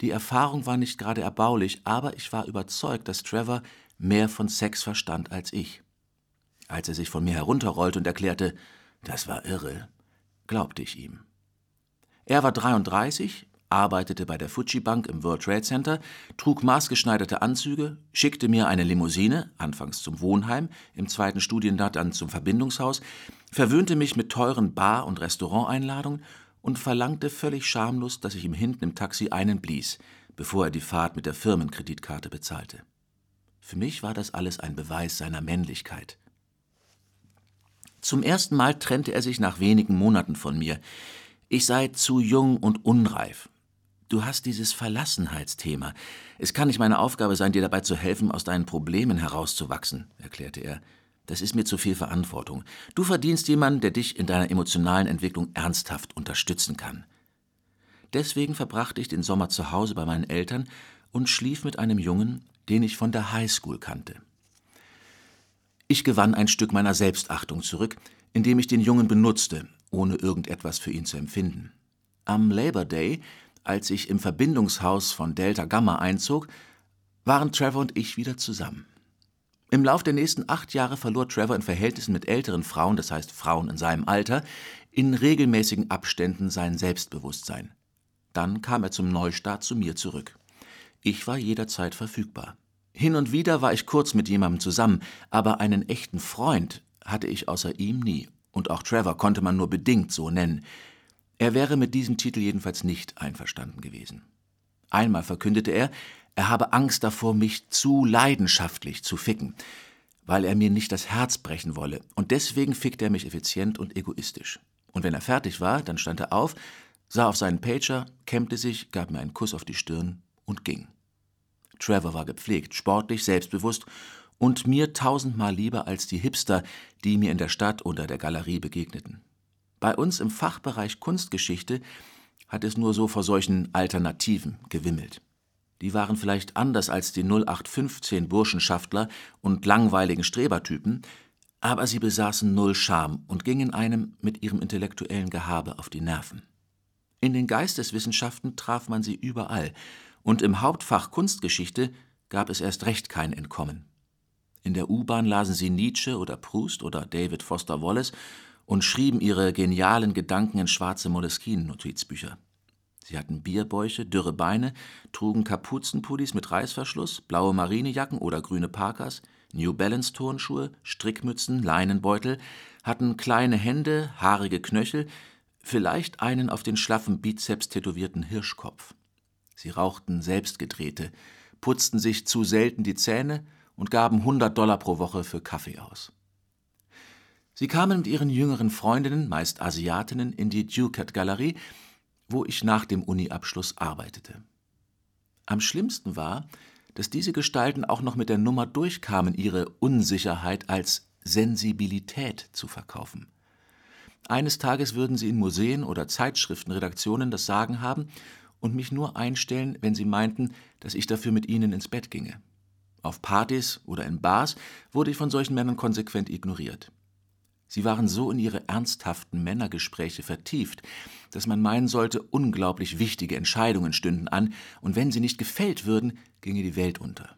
Die Erfahrung war nicht gerade erbaulich, aber ich war überzeugt, dass Trevor mehr von Sex verstand als ich. Als er sich von mir herunterrollte und erklärte, das war irre, glaubte ich ihm. Er war 33, arbeitete bei der Fuji Bank im World Trade Center, trug maßgeschneiderte Anzüge, schickte mir eine Limousine, anfangs zum Wohnheim, im zweiten Studienjahr dann zum Verbindungshaus, verwöhnte mich mit teuren Bar- und Restauranteinladungen und verlangte völlig schamlos, dass ich ihm hinten im Taxi einen blies, bevor er die Fahrt mit der Firmenkreditkarte bezahlte. Für mich war das alles ein Beweis seiner Männlichkeit. Zum ersten Mal trennte er sich nach wenigen Monaten von mir. Ich sei zu jung und unreif. Du hast dieses Verlassenheitsthema. Es kann nicht meine Aufgabe sein, dir dabei zu helfen, aus deinen Problemen herauszuwachsen, erklärte er. Das ist mir zu viel Verantwortung. Du verdienst jemanden, der dich in deiner emotionalen Entwicklung ernsthaft unterstützen kann. Deswegen verbrachte ich den Sommer zu Hause bei meinen Eltern und schlief mit einem Jungen, den ich von der Highschool kannte. Ich gewann ein Stück meiner Selbstachtung zurück, indem ich den Jungen benutzte, ohne irgendetwas für ihn zu empfinden. Am Labor Day, als ich im Verbindungshaus von Delta Gamma einzog, waren Trevor und ich wieder zusammen. Im Lauf der nächsten acht Jahre verlor Trevor in Verhältnissen mit älteren Frauen, das heißt Frauen in seinem Alter, in regelmäßigen Abständen sein Selbstbewusstsein. Dann kam er zum Neustart zu mir zurück. Ich war jederzeit verfügbar. Hin und wieder war ich kurz mit jemandem zusammen, aber einen echten Freund hatte ich außer ihm nie. Und auch Trevor konnte man nur bedingt so nennen. Er wäre mit diesem Titel jedenfalls nicht einverstanden gewesen. Einmal verkündete er, er habe Angst davor, mich zu leidenschaftlich zu ficken, weil er mir nicht das Herz brechen wolle, und deswegen fickte er mich effizient und egoistisch. Und wenn er fertig war, dann stand er auf, sah auf seinen Pager, kämmte sich, gab mir einen Kuss auf die Stirn und ging. Trevor war gepflegt, sportlich, selbstbewusst und mir tausendmal lieber als die Hipster, die mir in der Stadt oder der Galerie begegneten. Bei uns im Fachbereich Kunstgeschichte hat es nur so vor solchen Alternativen gewimmelt. Die waren vielleicht anders als die 0815 Burschenschaftler und langweiligen Strebertypen, aber sie besaßen null Charme und gingen einem mit ihrem intellektuellen Gehabe auf die Nerven. In den Geisteswissenschaften traf man sie überall, und im Hauptfach Kunstgeschichte gab es erst recht kein Entkommen. In der U-Bahn lasen sie Nietzsche oder Proust oder David Foster Wallace und schrieben ihre genialen Gedanken in schwarze Moleskine-Notizbücher. Sie hatten Bierbäuche, dürre Beine, trugen Kapuzenpullis mit Reißverschluss, blaue Marinejacken oder grüne Parkas, New Balance Turnschuhe, Strickmützen, Leinenbeutel, hatten kleine Hände, haarige Knöchel, vielleicht einen auf den schlaffen Bizeps tätowierten Hirschkopf. Sie rauchten selbstgedrehte, putzten sich zu selten die Zähne und gaben 100 Dollar pro Woche für Kaffee aus. Sie kamen mit ihren jüngeren Freundinnen, meist Asiatinnen, in die Ducat-Galerie, wo ich nach dem Uni-Abschluss arbeitete. Am schlimmsten war, dass diese Gestalten auch noch mit der Nummer durchkamen, ihre Unsicherheit als Sensibilität zu verkaufen. Eines Tages würden sie in Museen oder Zeitschriftenredaktionen das Sagen haben und mich nur einstellen, wenn sie meinten, dass ich dafür mit ihnen ins Bett ginge. Auf Partys oder in Bars wurde ich von solchen Männern konsequent ignoriert. Sie waren so in ihre ernsthaften Männergespräche vertieft, dass man meinen sollte, unglaublich wichtige Entscheidungen stünden an, und wenn sie nicht gefällt würden, ginge die Welt unter.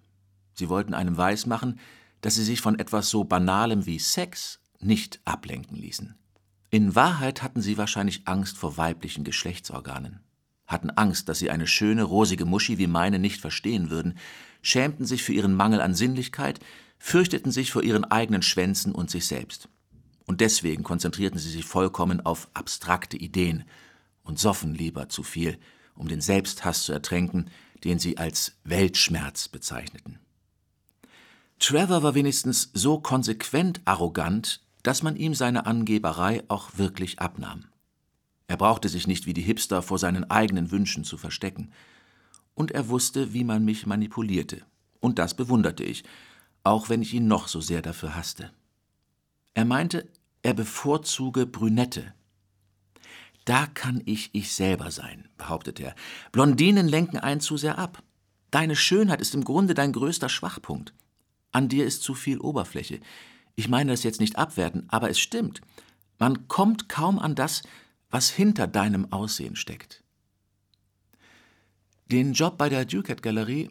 Sie wollten einem weismachen, dass sie sich von etwas so Banalem wie Sex nicht ablenken ließen. In Wahrheit hatten sie wahrscheinlich Angst vor weiblichen Geschlechtsorganen, hatten Angst, dass sie eine schöne, rosige Muschi wie meine nicht verstehen würden, schämten sich für ihren Mangel an Sinnlichkeit, fürchteten sich vor ihren eigenen Schwänzen und sich selbst. Und deswegen konzentrierten sie sich vollkommen auf abstrakte Ideen und soffen lieber zu viel, um den Selbsthass zu ertränken, den sie als Weltschmerz bezeichneten. Trevor war wenigstens so konsequent arrogant, dass man ihm seine Angeberei auch wirklich abnahm. Er brauchte sich nicht wie die Hipster vor seinen eigenen Wünschen zu verstecken. Und er wusste, wie man mich manipulierte. Und das bewunderte ich, auch wenn ich ihn noch so sehr dafür hasste. Er meinte, er bevorzuge Brünette. Da kann ich ich selber sein, behauptete er. Blondinen lenken einen zu sehr ab. Deine Schönheit ist im Grunde dein größter Schwachpunkt. An dir ist zu viel Oberfläche. Ich meine das jetzt nicht abwerten, aber es stimmt. Man kommt kaum an das, was hinter deinem Aussehen steckt. Den Job bei der Ducat Galerie,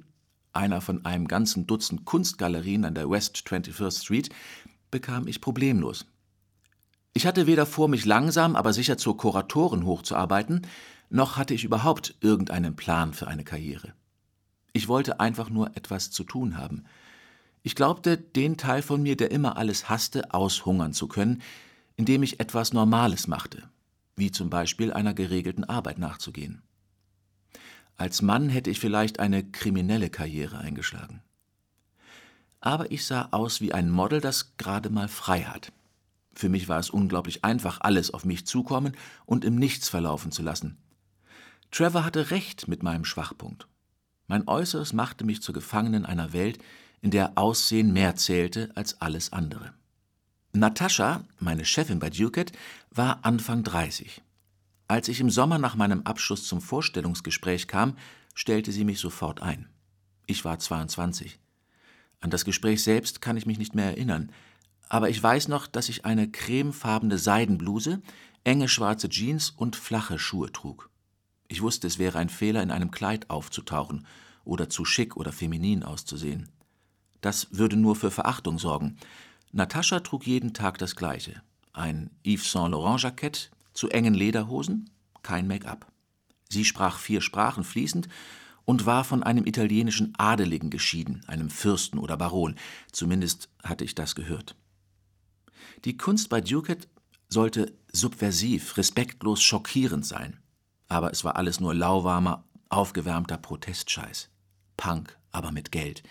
einer von einem ganzen Dutzend Kunstgalerien an der West 21st Street, bekam ich problemlos. Ich hatte weder vor, mich langsam, aber sicher zur Kuratorin hochzuarbeiten, noch hatte ich überhaupt irgendeinen Plan für eine Karriere. Ich wollte einfach nur etwas zu tun haben. Ich glaubte, den Teil von mir, der immer alles hasste, aushungern zu können, indem ich etwas Normales machte, wie zum Beispiel einer geregelten Arbeit nachzugehen. Als Mann hätte ich vielleicht eine kriminelle Karriere eingeschlagen aber ich sah aus wie ein Model, das gerade mal frei hat. Für mich war es unglaublich einfach, alles auf mich zukommen und im Nichts verlaufen zu lassen. Trevor hatte recht mit meinem Schwachpunkt. Mein Äußeres machte mich zur Gefangenen einer Welt, in der Aussehen mehr zählte als alles andere. Natascha, meine Chefin bei Ducat, war Anfang 30. Als ich im Sommer nach meinem Abschluss zum Vorstellungsgespräch kam, stellte sie mich sofort ein. Ich war 22. An das Gespräch selbst kann ich mich nicht mehr erinnern, aber ich weiß noch, dass ich eine cremefarbene Seidenbluse, enge schwarze Jeans und flache Schuhe trug. Ich wusste, es wäre ein Fehler, in einem Kleid aufzutauchen oder zu schick oder feminin auszusehen. Das würde nur für Verachtung sorgen. Natascha trug jeden Tag das Gleiche. Ein Yves Saint Laurent Jackett, zu engen Lederhosen, kein Make-up. Sie sprach vier Sprachen fließend und war von einem italienischen Adeligen geschieden, einem Fürsten oder Baron, zumindest hatte ich das gehört. Die Kunst bei Ducat sollte subversiv, respektlos, schockierend sein, aber es war alles nur lauwarmer, aufgewärmter Protestscheiß. Punk, aber mit Geld,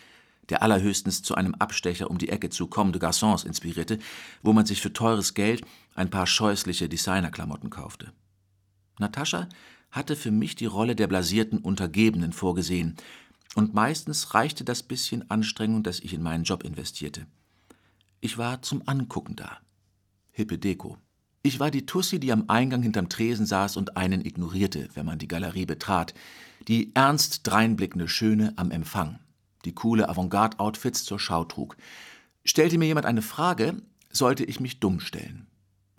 der allerhöchstens zu einem Abstecher um die Ecke zu Comme de Garçons inspirierte, wo man sich für teures Geld ein paar scheußliche Designerklamotten kaufte. Natascha hatte für mich die Rolle der blasierten Untergebenen vorgesehen, und meistens reichte das bisschen Anstrengung, das ich in meinen Job investierte. Ich war zum Angucken da. Hippe Deko. Ich war die Tussi, die am Eingang hinterm Tresen saß und einen ignorierte, wenn man die Galerie betrat, die ernst dreinblickende Schöne am Empfang, die coole Avantgarde-Outfits zur Schau trug. Stellte mir jemand eine Frage, sollte ich mich dumm stellen.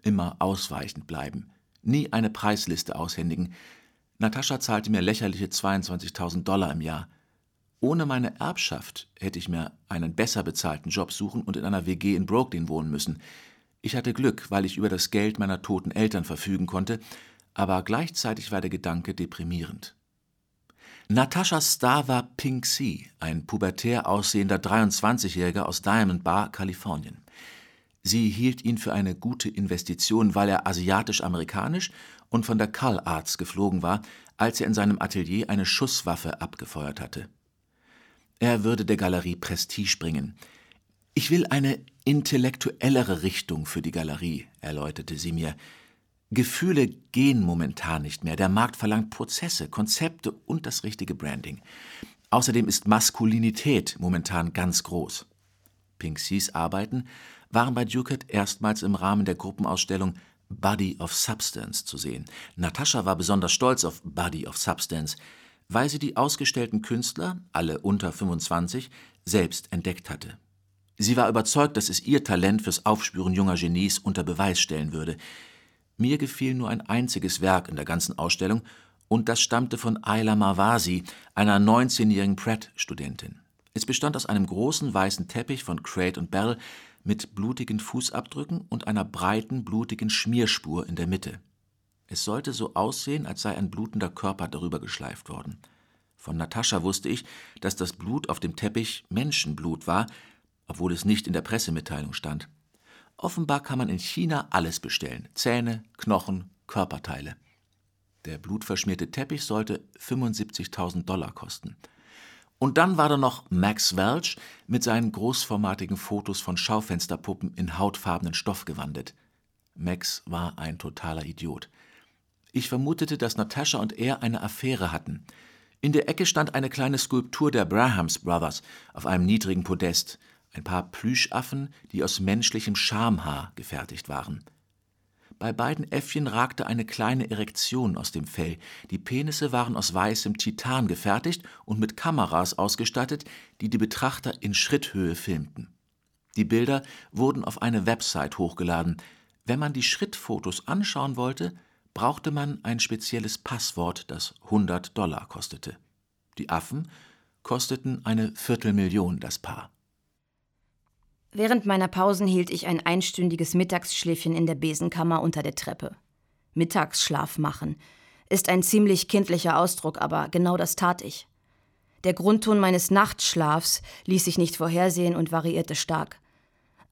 Immer ausweichend bleiben, nie eine Preisliste aushändigen, Natascha zahlte mir lächerliche 22.000 Dollar im Jahr. Ohne meine Erbschaft hätte ich mir einen besser bezahlten Job suchen und in einer WG in Brooklyn wohnen müssen. Ich hatte Glück, weil ich über das Geld meiner toten Eltern verfügen konnte, aber gleichzeitig war der Gedanke deprimierend. Nataschas Star war Pink Sea, ein pubertär aussehender 23-Jähriger aus Diamond Bar, Kalifornien. Sie hielt ihn für eine gute Investition, weil er asiatisch-amerikanisch und von der Cull Arts geflogen war, als er in seinem Atelier eine Schusswaffe abgefeuert hatte. Er würde der Galerie Prestige bringen. Ich will eine intellektuellere Richtung für die Galerie, erläuterte sie mir. Gefühle gehen momentan nicht mehr. Der Markt verlangt Prozesse, Konzepte und das richtige Branding. Außerdem ist Maskulinität momentan ganz groß. Pinksys Arbeiten waren bei Ducat erstmals im Rahmen der Gruppenausstellung Body of Substance zu sehen. Natascha war besonders stolz auf Body of Substance, weil sie die ausgestellten Künstler, alle unter 25, selbst entdeckt hatte. Sie war überzeugt, dass es ihr Talent fürs Aufspüren junger Genies unter Beweis stellen würde. Mir gefiel nur ein einziges Werk in der ganzen Ausstellung, und das stammte von Ayla Marvasi, einer 19-jährigen Pratt-Studentin. Es bestand aus einem großen weißen Teppich von Crate und Bell mit blutigen Fußabdrücken und einer breiten, blutigen Schmierspur in der Mitte. Es sollte so aussehen, als sei ein blutender Körper darüber geschleift worden. Von Natascha wusste ich, dass das Blut auf dem Teppich Menschenblut war, obwohl es nicht in der Pressemitteilung stand. Offenbar kann man in China alles bestellen: Zähne, Knochen, Körperteile. Der blutverschmierte Teppich sollte 75.000 Dollar kosten. Und dann war da noch Max Welch mit seinen großformatigen Fotos von Schaufensterpuppen in hautfarbenen Stoff gewandet. Max war ein totaler Idiot. Ich vermutete, dass Natascha und er eine Affäre hatten. In der Ecke stand eine kleine Skulptur der Brahams Brothers auf einem niedrigen Podest ein paar Plüschaffen, die aus menschlichem Schamhaar gefertigt waren. Bei beiden Äffchen ragte eine kleine Erektion aus dem Fell, die Penisse waren aus weißem Titan gefertigt und mit Kameras ausgestattet, die die Betrachter in Schritthöhe filmten. Die Bilder wurden auf eine Website hochgeladen. Wenn man die Schrittfotos anschauen wollte, brauchte man ein spezielles Passwort, das 100 Dollar kostete. Die Affen kosteten eine Viertelmillion das Paar. Während meiner Pausen hielt ich ein einstündiges Mittagsschläfchen in der Besenkammer unter der Treppe. Mittagsschlaf machen ist ein ziemlich kindlicher Ausdruck, aber genau das tat ich. Der Grundton meines Nachtschlafs ließ sich nicht vorhersehen und variierte stark.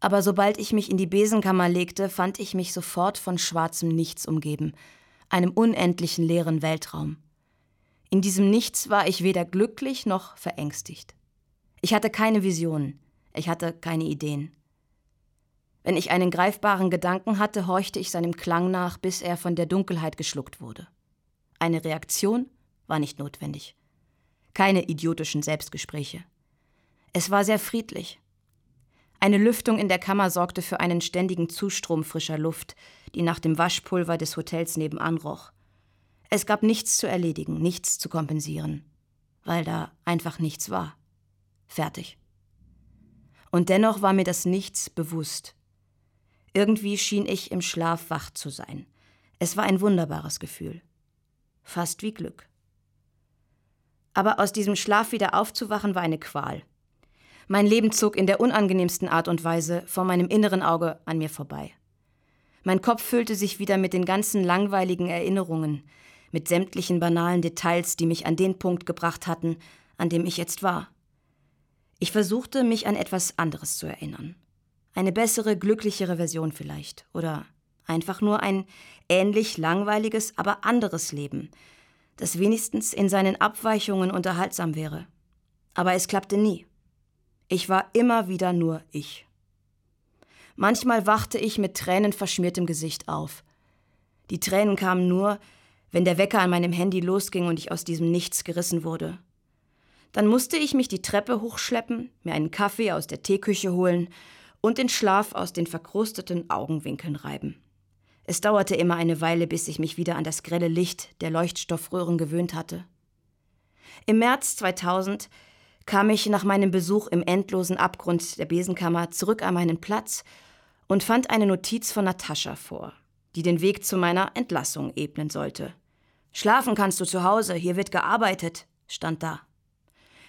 Aber sobald ich mich in die Besenkammer legte, fand ich mich sofort von schwarzem Nichts umgeben, einem unendlichen leeren Weltraum. In diesem Nichts war ich weder glücklich noch verängstigt. Ich hatte keine Visionen. Ich hatte keine Ideen. Wenn ich einen greifbaren Gedanken hatte, horchte ich seinem Klang nach, bis er von der Dunkelheit geschluckt wurde. Eine Reaktion war nicht notwendig. Keine idiotischen Selbstgespräche. Es war sehr friedlich. Eine Lüftung in der Kammer sorgte für einen ständigen Zustrom frischer Luft, die nach dem Waschpulver des Hotels nebenan roch. Es gab nichts zu erledigen, nichts zu kompensieren, weil da einfach nichts war. Fertig. Und dennoch war mir das Nichts bewusst. Irgendwie schien ich im Schlaf wach zu sein. Es war ein wunderbares Gefühl. Fast wie Glück. Aber aus diesem Schlaf wieder aufzuwachen war eine Qual. Mein Leben zog in der unangenehmsten Art und Weise vor meinem inneren Auge an mir vorbei. Mein Kopf füllte sich wieder mit den ganzen langweiligen Erinnerungen, mit sämtlichen banalen Details, die mich an den Punkt gebracht hatten, an dem ich jetzt war. Ich versuchte, mich an etwas anderes zu erinnern. Eine bessere, glücklichere Version vielleicht. Oder einfach nur ein ähnlich langweiliges, aber anderes Leben, das wenigstens in seinen Abweichungen unterhaltsam wäre. Aber es klappte nie. Ich war immer wieder nur ich. Manchmal wachte ich mit tränenverschmiertem Gesicht auf. Die Tränen kamen nur, wenn der Wecker an meinem Handy losging und ich aus diesem Nichts gerissen wurde. Dann musste ich mich die Treppe hochschleppen, mir einen Kaffee aus der Teeküche holen und den Schlaf aus den verkrusteten Augenwinkeln reiben. Es dauerte immer eine Weile, bis ich mich wieder an das grelle Licht der Leuchtstoffröhren gewöhnt hatte. Im März 2000 kam ich nach meinem Besuch im endlosen Abgrund der Besenkammer zurück an meinen Platz und fand eine Notiz von Natascha vor, die den Weg zu meiner Entlassung ebnen sollte. Schlafen kannst du zu Hause, hier wird gearbeitet, stand da.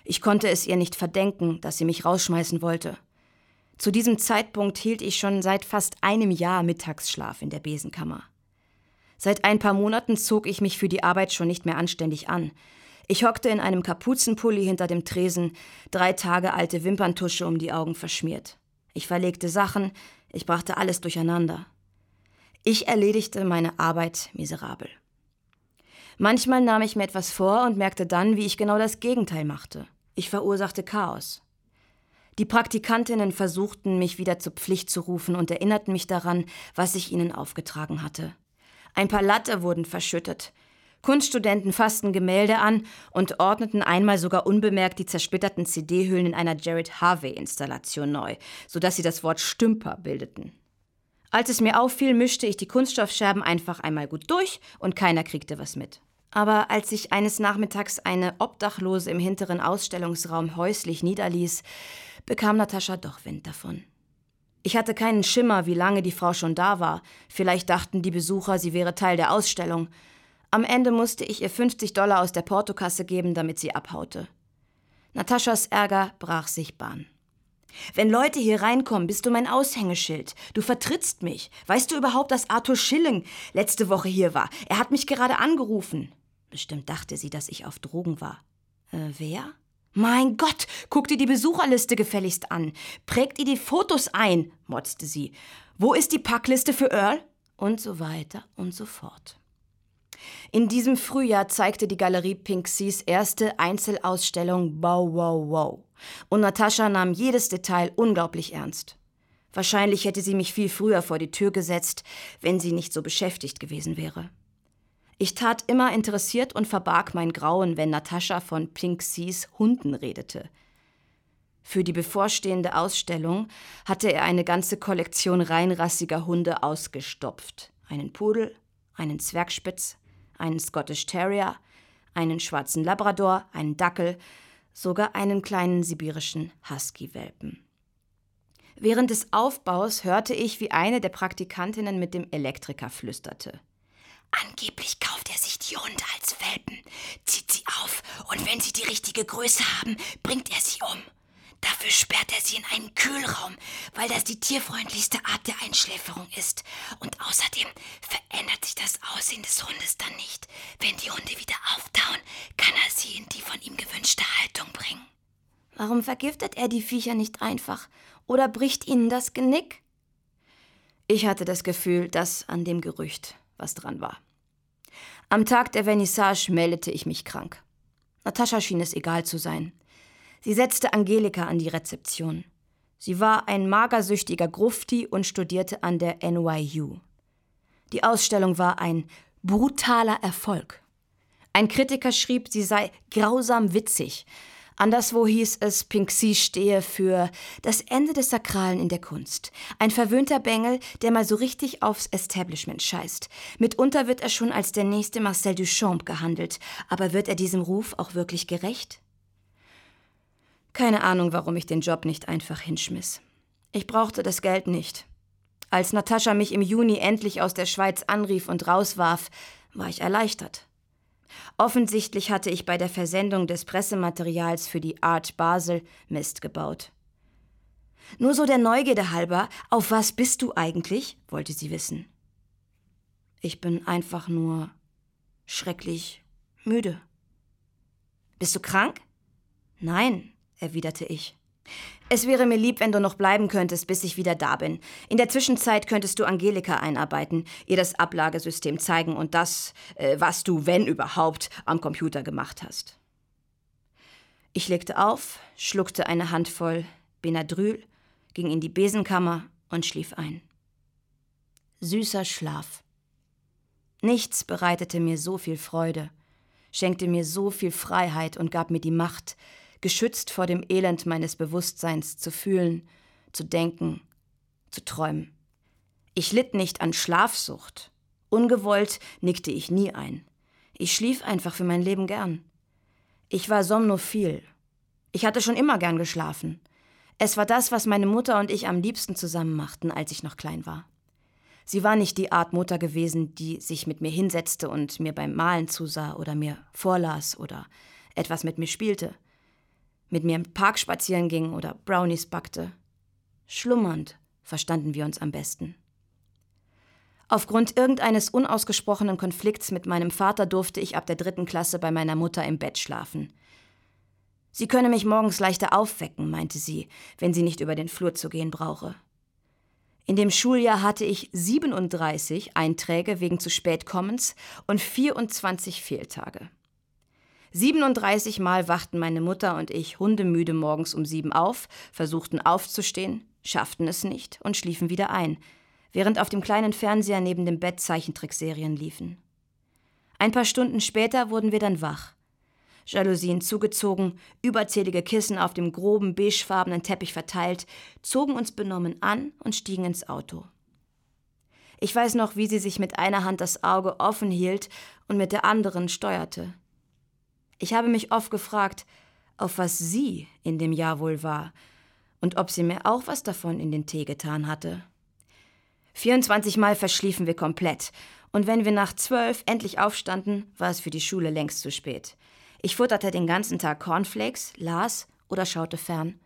Ich konnte es ihr nicht verdenken, dass sie mich rausschmeißen wollte. Zu diesem Zeitpunkt hielt ich schon seit fast einem Jahr Mittagsschlaf in der Besenkammer. Seit ein paar Monaten zog ich mich für die Arbeit schon nicht mehr anständig an. Ich hockte in einem Kapuzenpulli hinter dem Tresen, drei Tage alte Wimperntusche um die Augen verschmiert. Ich verlegte Sachen, ich brachte alles durcheinander. Ich erledigte meine Arbeit miserabel. Manchmal nahm ich mir etwas vor und merkte dann, wie ich genau das Gegenteil machte. Ich verursachte Chaos. Die Praktikantinnen versuchten, mich wieder zur Pflicht zu rufen und erinnerten mich daran, was ich ihnen aufgetragen hatte. Ein paar Latte wurden verschüttet. Kunststudenten fassten Gemälde an und ordneten einmal sogar unbemerkt die zersplitterten CD-Hüllen in einer Jared Harvey-Installation neu, sodass sie das Wort Stümper bildeten. Als es mir auffiel, mischte ich die Kunststoffscherben einfach einmal gut durch und keiner kriegte was mit. Aber als sich eines Nachmittags eine Obdachlose im hinteren Ausstellungsraum häuslich niederließ, bekam Natascha doch Wind davon. Ich hatte keinen Schimmer, wie lange die Frau schon da war. Vielleicht dachten die Besucher, sie wäre Teil der Ausstellung. Am Ende musste ich ihr 50 Dollar aus der Portokasse geben, damit sie abhaute. Nataschas Ärger brach sich Bahn. Wenn Leute hier reinkommen, bist du mein Aushängeschild. Du vertrittst mich. Weißt du überhaupt, dass Arthur Schilling letzte Woche hier war? Er hat mich gerade angerufen. Bestimmt dachte sie, dass ich auf Drogen war. Äh, wer? Mein Gott, guck dir die Besucherliste gefälligst an. Prägt ihr die Fotos ein, motzte sie. Wo ist die Packliste für Earl? Und so weiter und so fort. In diesem Frühjahr zeigte die Galerie Pinksys erste Einzelausstellung Wow Wow Wow. Und Natascha nahm jedes Detail unglaublich ernst. Wahrscheinlich hätte sie mich viel früher vor die Tür gesetzt, wenn sie nicht so beschäftigt gewesen wäre. Ich tat immer interessiert und verbarg mein Grauen, wenn Natascha von Pink Seas Hunden redete. Für die bevorstehende Ausstellung hatte er eine ganze Kollektion reinrassiger Hunde ausgestopft. Einen Pudel, einen Zwergspitz, einen Scottish Terrier, einen schwarzen Labrador, einen Dackel, sogar einen kleinen sibirischen Husky-Welpen. Während des Aufbaus hörte ich, wie eine der Praktikantinnen mit dem Elektriker flüsterte. Angeblich kauft er sich die Hunde als Welpen, zieht sie auf und wenn sie die richtige Größe haben, bringt er sie um. Dafür sperrt er sie in einen Kühlraum, weil das die tierfreundlichste Art der Einschläferung ist. Und außerdem verändert sich das Aussehen des Hundes dann nicht. Wenn die Hunde wieder auftauen, kann er sie in die von ihm gewünschte Haltung bringen. Warum vergiftet er die Viecher nicht einfach? Oder bricht ihnen das Genick? Ich hatte das Gefühl, dass an dem Gerücht was dran war. Am Tag der Vernissage meldete ich mich krank. Natascha schien es egal zu sein. Sie setzte Angelika an die Rezeption. Sie war ein magersüchtiger Grufti und studierte an der NYU. Die Ausstellung war ein brutaler Erfolg. Ein Kritiker schrieb, sie sei grausam witzig, Anderswo hieß es, Pinksy stehe für das Ende des Sakralen in der Kunst. Ein verwöhnter Bengel, der mal so richtig aufs Establishment scheißt. Mitunter wird er schon als der nächste Marcel Duchamp gehandelt. Aber wird er diesem Ruf auch wirklich gerecht? Keine Ahnung, warum ich den Job nicht einfach hinschmiss. Ich brauchte das Geld nicht. Als Natascha mich im Juni endlich aus der Schweiz anrief und rauswarf, war ich erleichtert. Offensichtlich hatte ich bei der Versendung des Pressematerials für die Art Basel Mist gebaut. Nur so der Neugierde halber, auf was bist du eigentlich? wollte sie wissen. Ich bin einfach nur schrecklich müde. Bist du krank? Nein, erwiderte ich. Es wäre mir lieb, wenn du noch bleiben könntest, bis ich wieder da bin. In der Zwischenzeit könntest du Angelika einarbeiten, ihr das Ablagesystem zeigen und das, äh, was du, wenn überhaupt, am Computer gemacht hast. Ich legte auf, schluckte eine Handvoll Benadryl, ging in die Besenkammer und schlief ein. Süßer Schlaf. Nichts bereitete mir so viel Freude, schenkte mir so viel Freiheit und gab mir die Macht, geschützt vor dem Elend meines Bewusstseins zu fühlen, zu denken, zu träumen. Ich litt nicht an Schlafsucht. Ungewollt nickte ich nie ein. Ich schlief einfach für mein Leben gern. Ich war somnophil. Ich hatte schon immer gern geschlafen. Es war das, was meine Mutter und ich am liebsten zusammen machten, als ich noch klein war. Sie war nicht die Art Mutter gewesen, die sich mit mir hinsetzte und mir beim Malen zusah oder mir vorlas oder etwas mit mir spielte. Mit mir im Park spazieren ging oder Brownies backte. Schlummernd verstanden wir uns am besten. Aufgrund irgendeines unausgesprochenen Konflikts mit meinem Vater durfte ich ab der dritten Klasse bei meiner Mutter im Bett schlafen. Sie könne mich morgens leichter aufwecken, meinte sie, wenn sie nicht über den Flur zu gehen brauche. In dem Schuljahr hatte ich 37 Einträge wegen zu spätkommens und 24 Fehltage. 37 Mal wachten meine Mutter und ich hundemüde morgens um sieben auf, versuchten aufzustehen, schafften es nicht und schliefen wieder ein, während auf dem kleinen Fernseher neben dem Bett Zeichentrickserien liefen. Ein paar Stunden später wurden wir dann wach. Jalousien zugezogen, überzählige Kissen auf dem groben, beigefarbenen Teppich verteilt, zogen uns benommen an und stiegen ins Auto. Ich weiß noch, wie sie sich mit einer Hand das Auge offen hielt und mit der anderen steuerte. Ich habe mich oft gefragt, auf was sie in dem Jahr wohl war und ob sie mir auch was davon in den Tee getan hatte. 24 Mal verschliefen wir komplett, und wenn wir nach zwölf endlich aufstanden, war es für die Schule längst zu spät. Ich futterte den ganzen Tag Cornflakes, las oder schaute fern.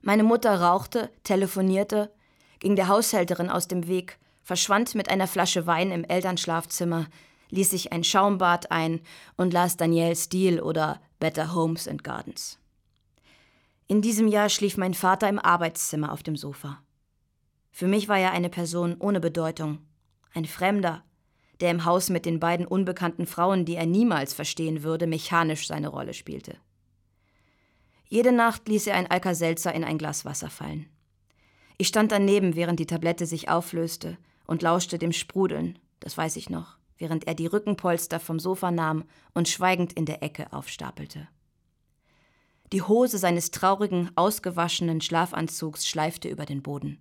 Meine Mutter rauchte, telefonierte, ging der Haushälterin aus dem Weg, verschwand mit einer Flasche Wein im Elternschlafzimmer, ließ sich ein Schaumbad ein und las Danielle Steele oder Better Homes and Gardens. In diesem Jahr schlief mein Vater im Arbeitszimmer auf dem Sofa. Für mich war er eine Person ohne Bedeutung, ein Fremder, der im Haus mit den beiden unbekannten Frauen, die er niemals verstehen würde, mechanisch seine Rolle spielte. Jede Nacht ließ er ein Alka-Seltzer in ein Glas Wasser fallen. Ich stand daneben, während die Tablette sich auflöste und lauschte dem Sprudeln, das weiß ich noch, während er die Rückenpolster vom Sofa nahm und schweigend in der Ecke aufstapelte. Die Hose seines traurigen, ausgewaschenen Schlafanzugs schleifte über den Boden.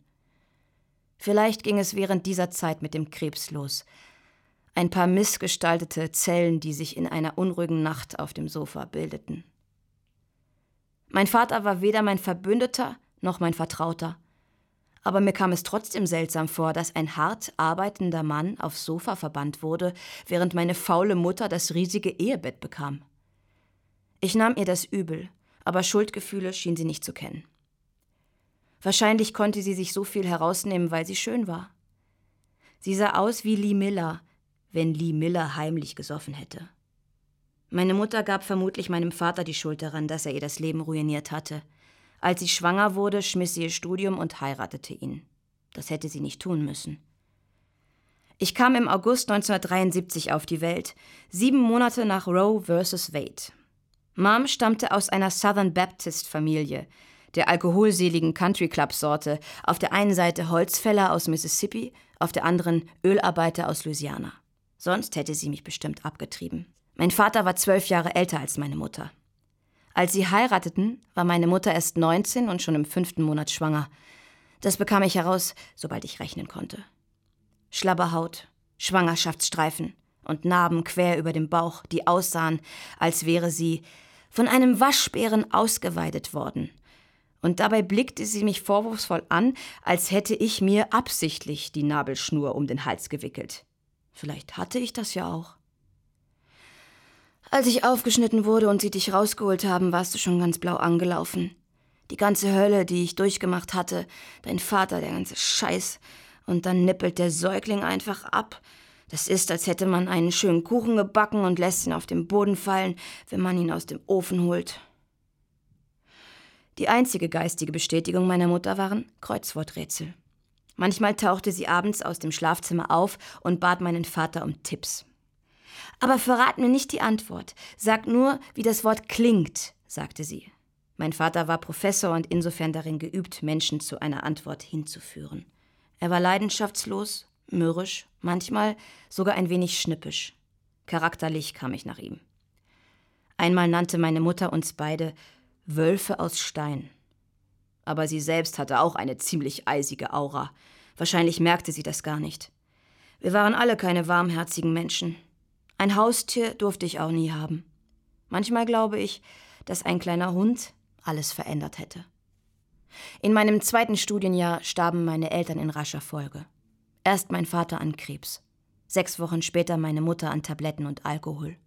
Vielleicht ging es während dieser Zeit mit dem Krebs los, ein paar missgestaltete Zellen, die sich in einer unruhigen Nacht auf dem Sofa bildeten. Mein Vater war weder mein Verbündeter noch mein Vertrauter. Aber mir kam es trotzdem seltsam vor, dass ein hart arbeitender Mann aufs Sofa verbannt wurde, während meine faule Mutter das riesige Ehebett bekam. Ich nahm ihr das übel, aber Schuldgefühle schien sie nicht zu kennen. Wahrscheinlich konnte sie sich so viel herausnehmen, weil sie schön war. Sie sah aus wie Lee Miller, wenn Lee Miller heimlich gesoffen hätte. Meine Mutter gab vermutlich meinem Vater die Schuld daran, dass er ihr das Leben ruiniert hatte. Als sie schwanger wurde, schmiss sie ihr Studium und heiratete ihn. Das hätte sie nicht tun müssen. Ich kam im August 1973 auf die Welt, sieben Monate nach Roe vs. Wade. Mom stammte aus einer Southern Baptist Familie, der alkoholseligen Country Club Sorte, auf der einen Seite Holzfäller aus Mississippi, auf der anderen Ölarbeiter aus Louisiana. Sonst hätte sie mich bestimmt abgetrieben. Mein Vater war zwölf Jahre älter als meine Mutter. Als sie heirateten, war meine Mutter erst 19 und schon im fünften Monat schwanger. Das bekam ich heraus, sobald ich rechnen konnte. Schlabberhaut, Schwangerschaftsstreifen und Narben quer über dem Bauch, die aussahen, als wäre sie von einem Waschbären ausgeweidet worden. Und dabei blickte sie mich vorwurfsvoll an, als hätte ich mir absichtlich die Nabelschnur um den Hals gewickelt. Vielleicht hatte ich das ja auch. Als ich aufgeschnitten wurde und sie dich rausgeholt haben, warst du schon ganz blau angelaufen. Die ganze Hölle, die ich durchgemacht hatte, dein Vater, der ganze Scheiß. Und dann nippelt der Säugling einfach ab. Das ist, als hätte man einen schönen Kuchen gebacken und lässt ihn auf den Boden fallen, wenn man ihn aus dem Ofen holt. Die einzige geistige Bestätigung meiner Mutter waren Kreuzworträtsel. Manchmal tauchte sie abends aus dem Schlafzimmer auf und bat meinen Vater um Tipps. Aber verrat mir nicht die Antwort. Sag nur, wie das Wort klingt, sagte sie. Mein Vater war Professor und insofern darin geübt, Menschen zu einer Antwort hinzuführen. Er war leidenschaftslos, mürrisch, manchmal sogar ein wenig schnippisch. Charakterlich kam ich nach ihm. Einmal nannte meine Mutter uns beide Wölfe aus Stein aber sie selbst hatte auch eine ziemlich eisige Aura. Wahrscheinlich merkte sie das gar nicht. Wir waren alle keine warmherzigen Menschen. Ein Haustier durfte ich auch nie haben. Manchmal glaube ich, dass ein kleiner Hund alles verändert hätte. In meinem zweiten Studienjahr starben meine Eltern in rascher Folge. Erst mein Vater an Krebs, sechs Wochen später meine Mutter an Tabletten und Alkohol.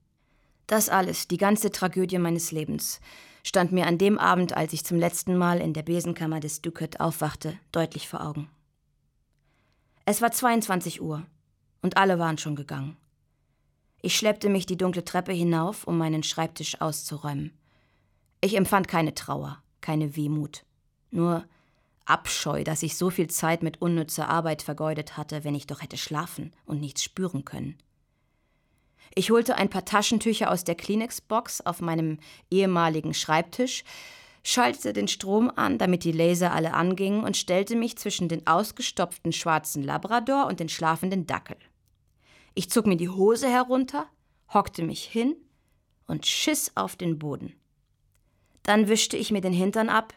Das alles, die ganze Tragödie meines Lebens, stand mir an dem Abend, als ich zum letzten Mal in der Besenkammer des Ducat aufwachte, deutlich vor Augen. Es war 22 Uhr und alle waren schon gegangen. Ich schleppte mich die dunkle Treppe hinauf, um meinen Schreibtisch auszuräumen. Ich empfand keine Trauer, keine Wehmut, nur Abscheu, dass ich so viel Zeit mit unnützer Arbeit vergeudet hatte, wenn ich doch hätte schlafen und nichts spüren können. Ich holte ein paar Taschentücher aus der Kleenex-Box auf meinem ehemaligen Schreibtisch, schaltete den Strom an, damit die Laser alle angingen und stellte mich zwischen den ausgestopften schwarzen Labrador und den schlafenden Dackel. Ich zog mir die Hose herunter, hockte mich hin und schiss auf den Boden. Dann wischte ich mir den Hintern ab,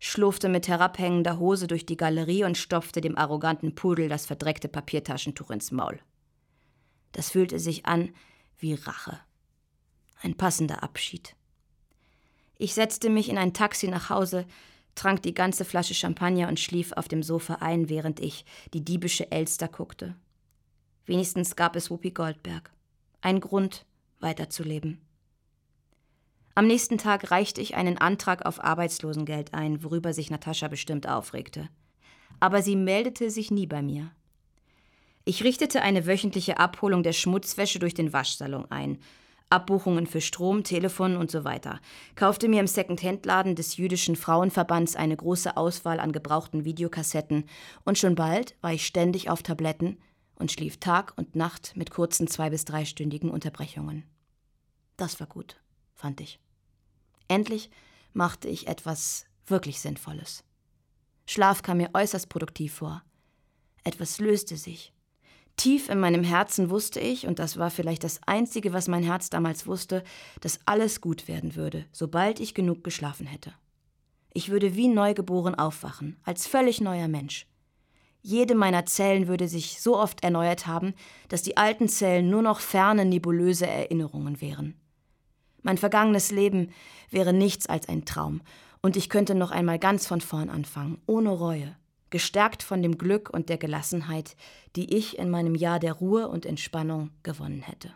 schlurfte mit herabhängender Hose durch die Galerie und stopfte dem arroganten Pudel das verdreckte Papiertaschentuch ins Maul. Das fühlte sich an wie Rache. Ein passender Abschied. Ich setzte mich in ein Taxi nach Hause, trank die ganze Flasche Champagner und schlief auf dem Sofa ein, während ich die diebische Elster guckte. Wenigstens gab es Whoopi Goldberg. Ein Grund, weiterzuleben. Am nächsten Tag reichte ich einen Antrag auf Arbeitslosengeld ein, worüber sich Natascha bestimmt aufregte. Aber sie meldete sich nie bei mir. Ich richtete eine wöchentliche Abholung der Schmutzwäsche durch den Waschsalon ein, Abbuchungen für Strom, Telefon und so weiter, kaufte mir im Second-Hand-Laden des jüdischen Frauenverbands eine große Auswahl an gebrauchten Videokassetten und schon bald war ich ständig auf Tabletten und schlief Tag und Nacht mit kurzen zwei- bis dreistündigen Unterbrechungen. Das war gut, fand ich. Endlich machte ich etwas wirklich Sinnvolles. Schlaf kam mir äußerst produktiv vor. Etwas löste sich. Tief in meinem Herzen wusste ich, und das war vielleicht das Einzige, was mein Herz damals wusste, dass alles gut werden würde, sobald ich genug geschlafen hätte. Ich würde wie neugeboren aufwachen, als völlig neuer Mensch. Jede meiner Zellen würde sich so oft erneuert haben, dass die alten Zellen nur noch ferne, nebulöse Erinnerungen wären. Mein vergangenes Leben wäre nichts als ein Traum, und ich könnte noch einmal ganz von vorn anfangen, ohne Reue, gestärkt von dem Glück und der Gelassenheit, die ich in meinem Jahr der Ruhe und Entspannung gewonnen hätte.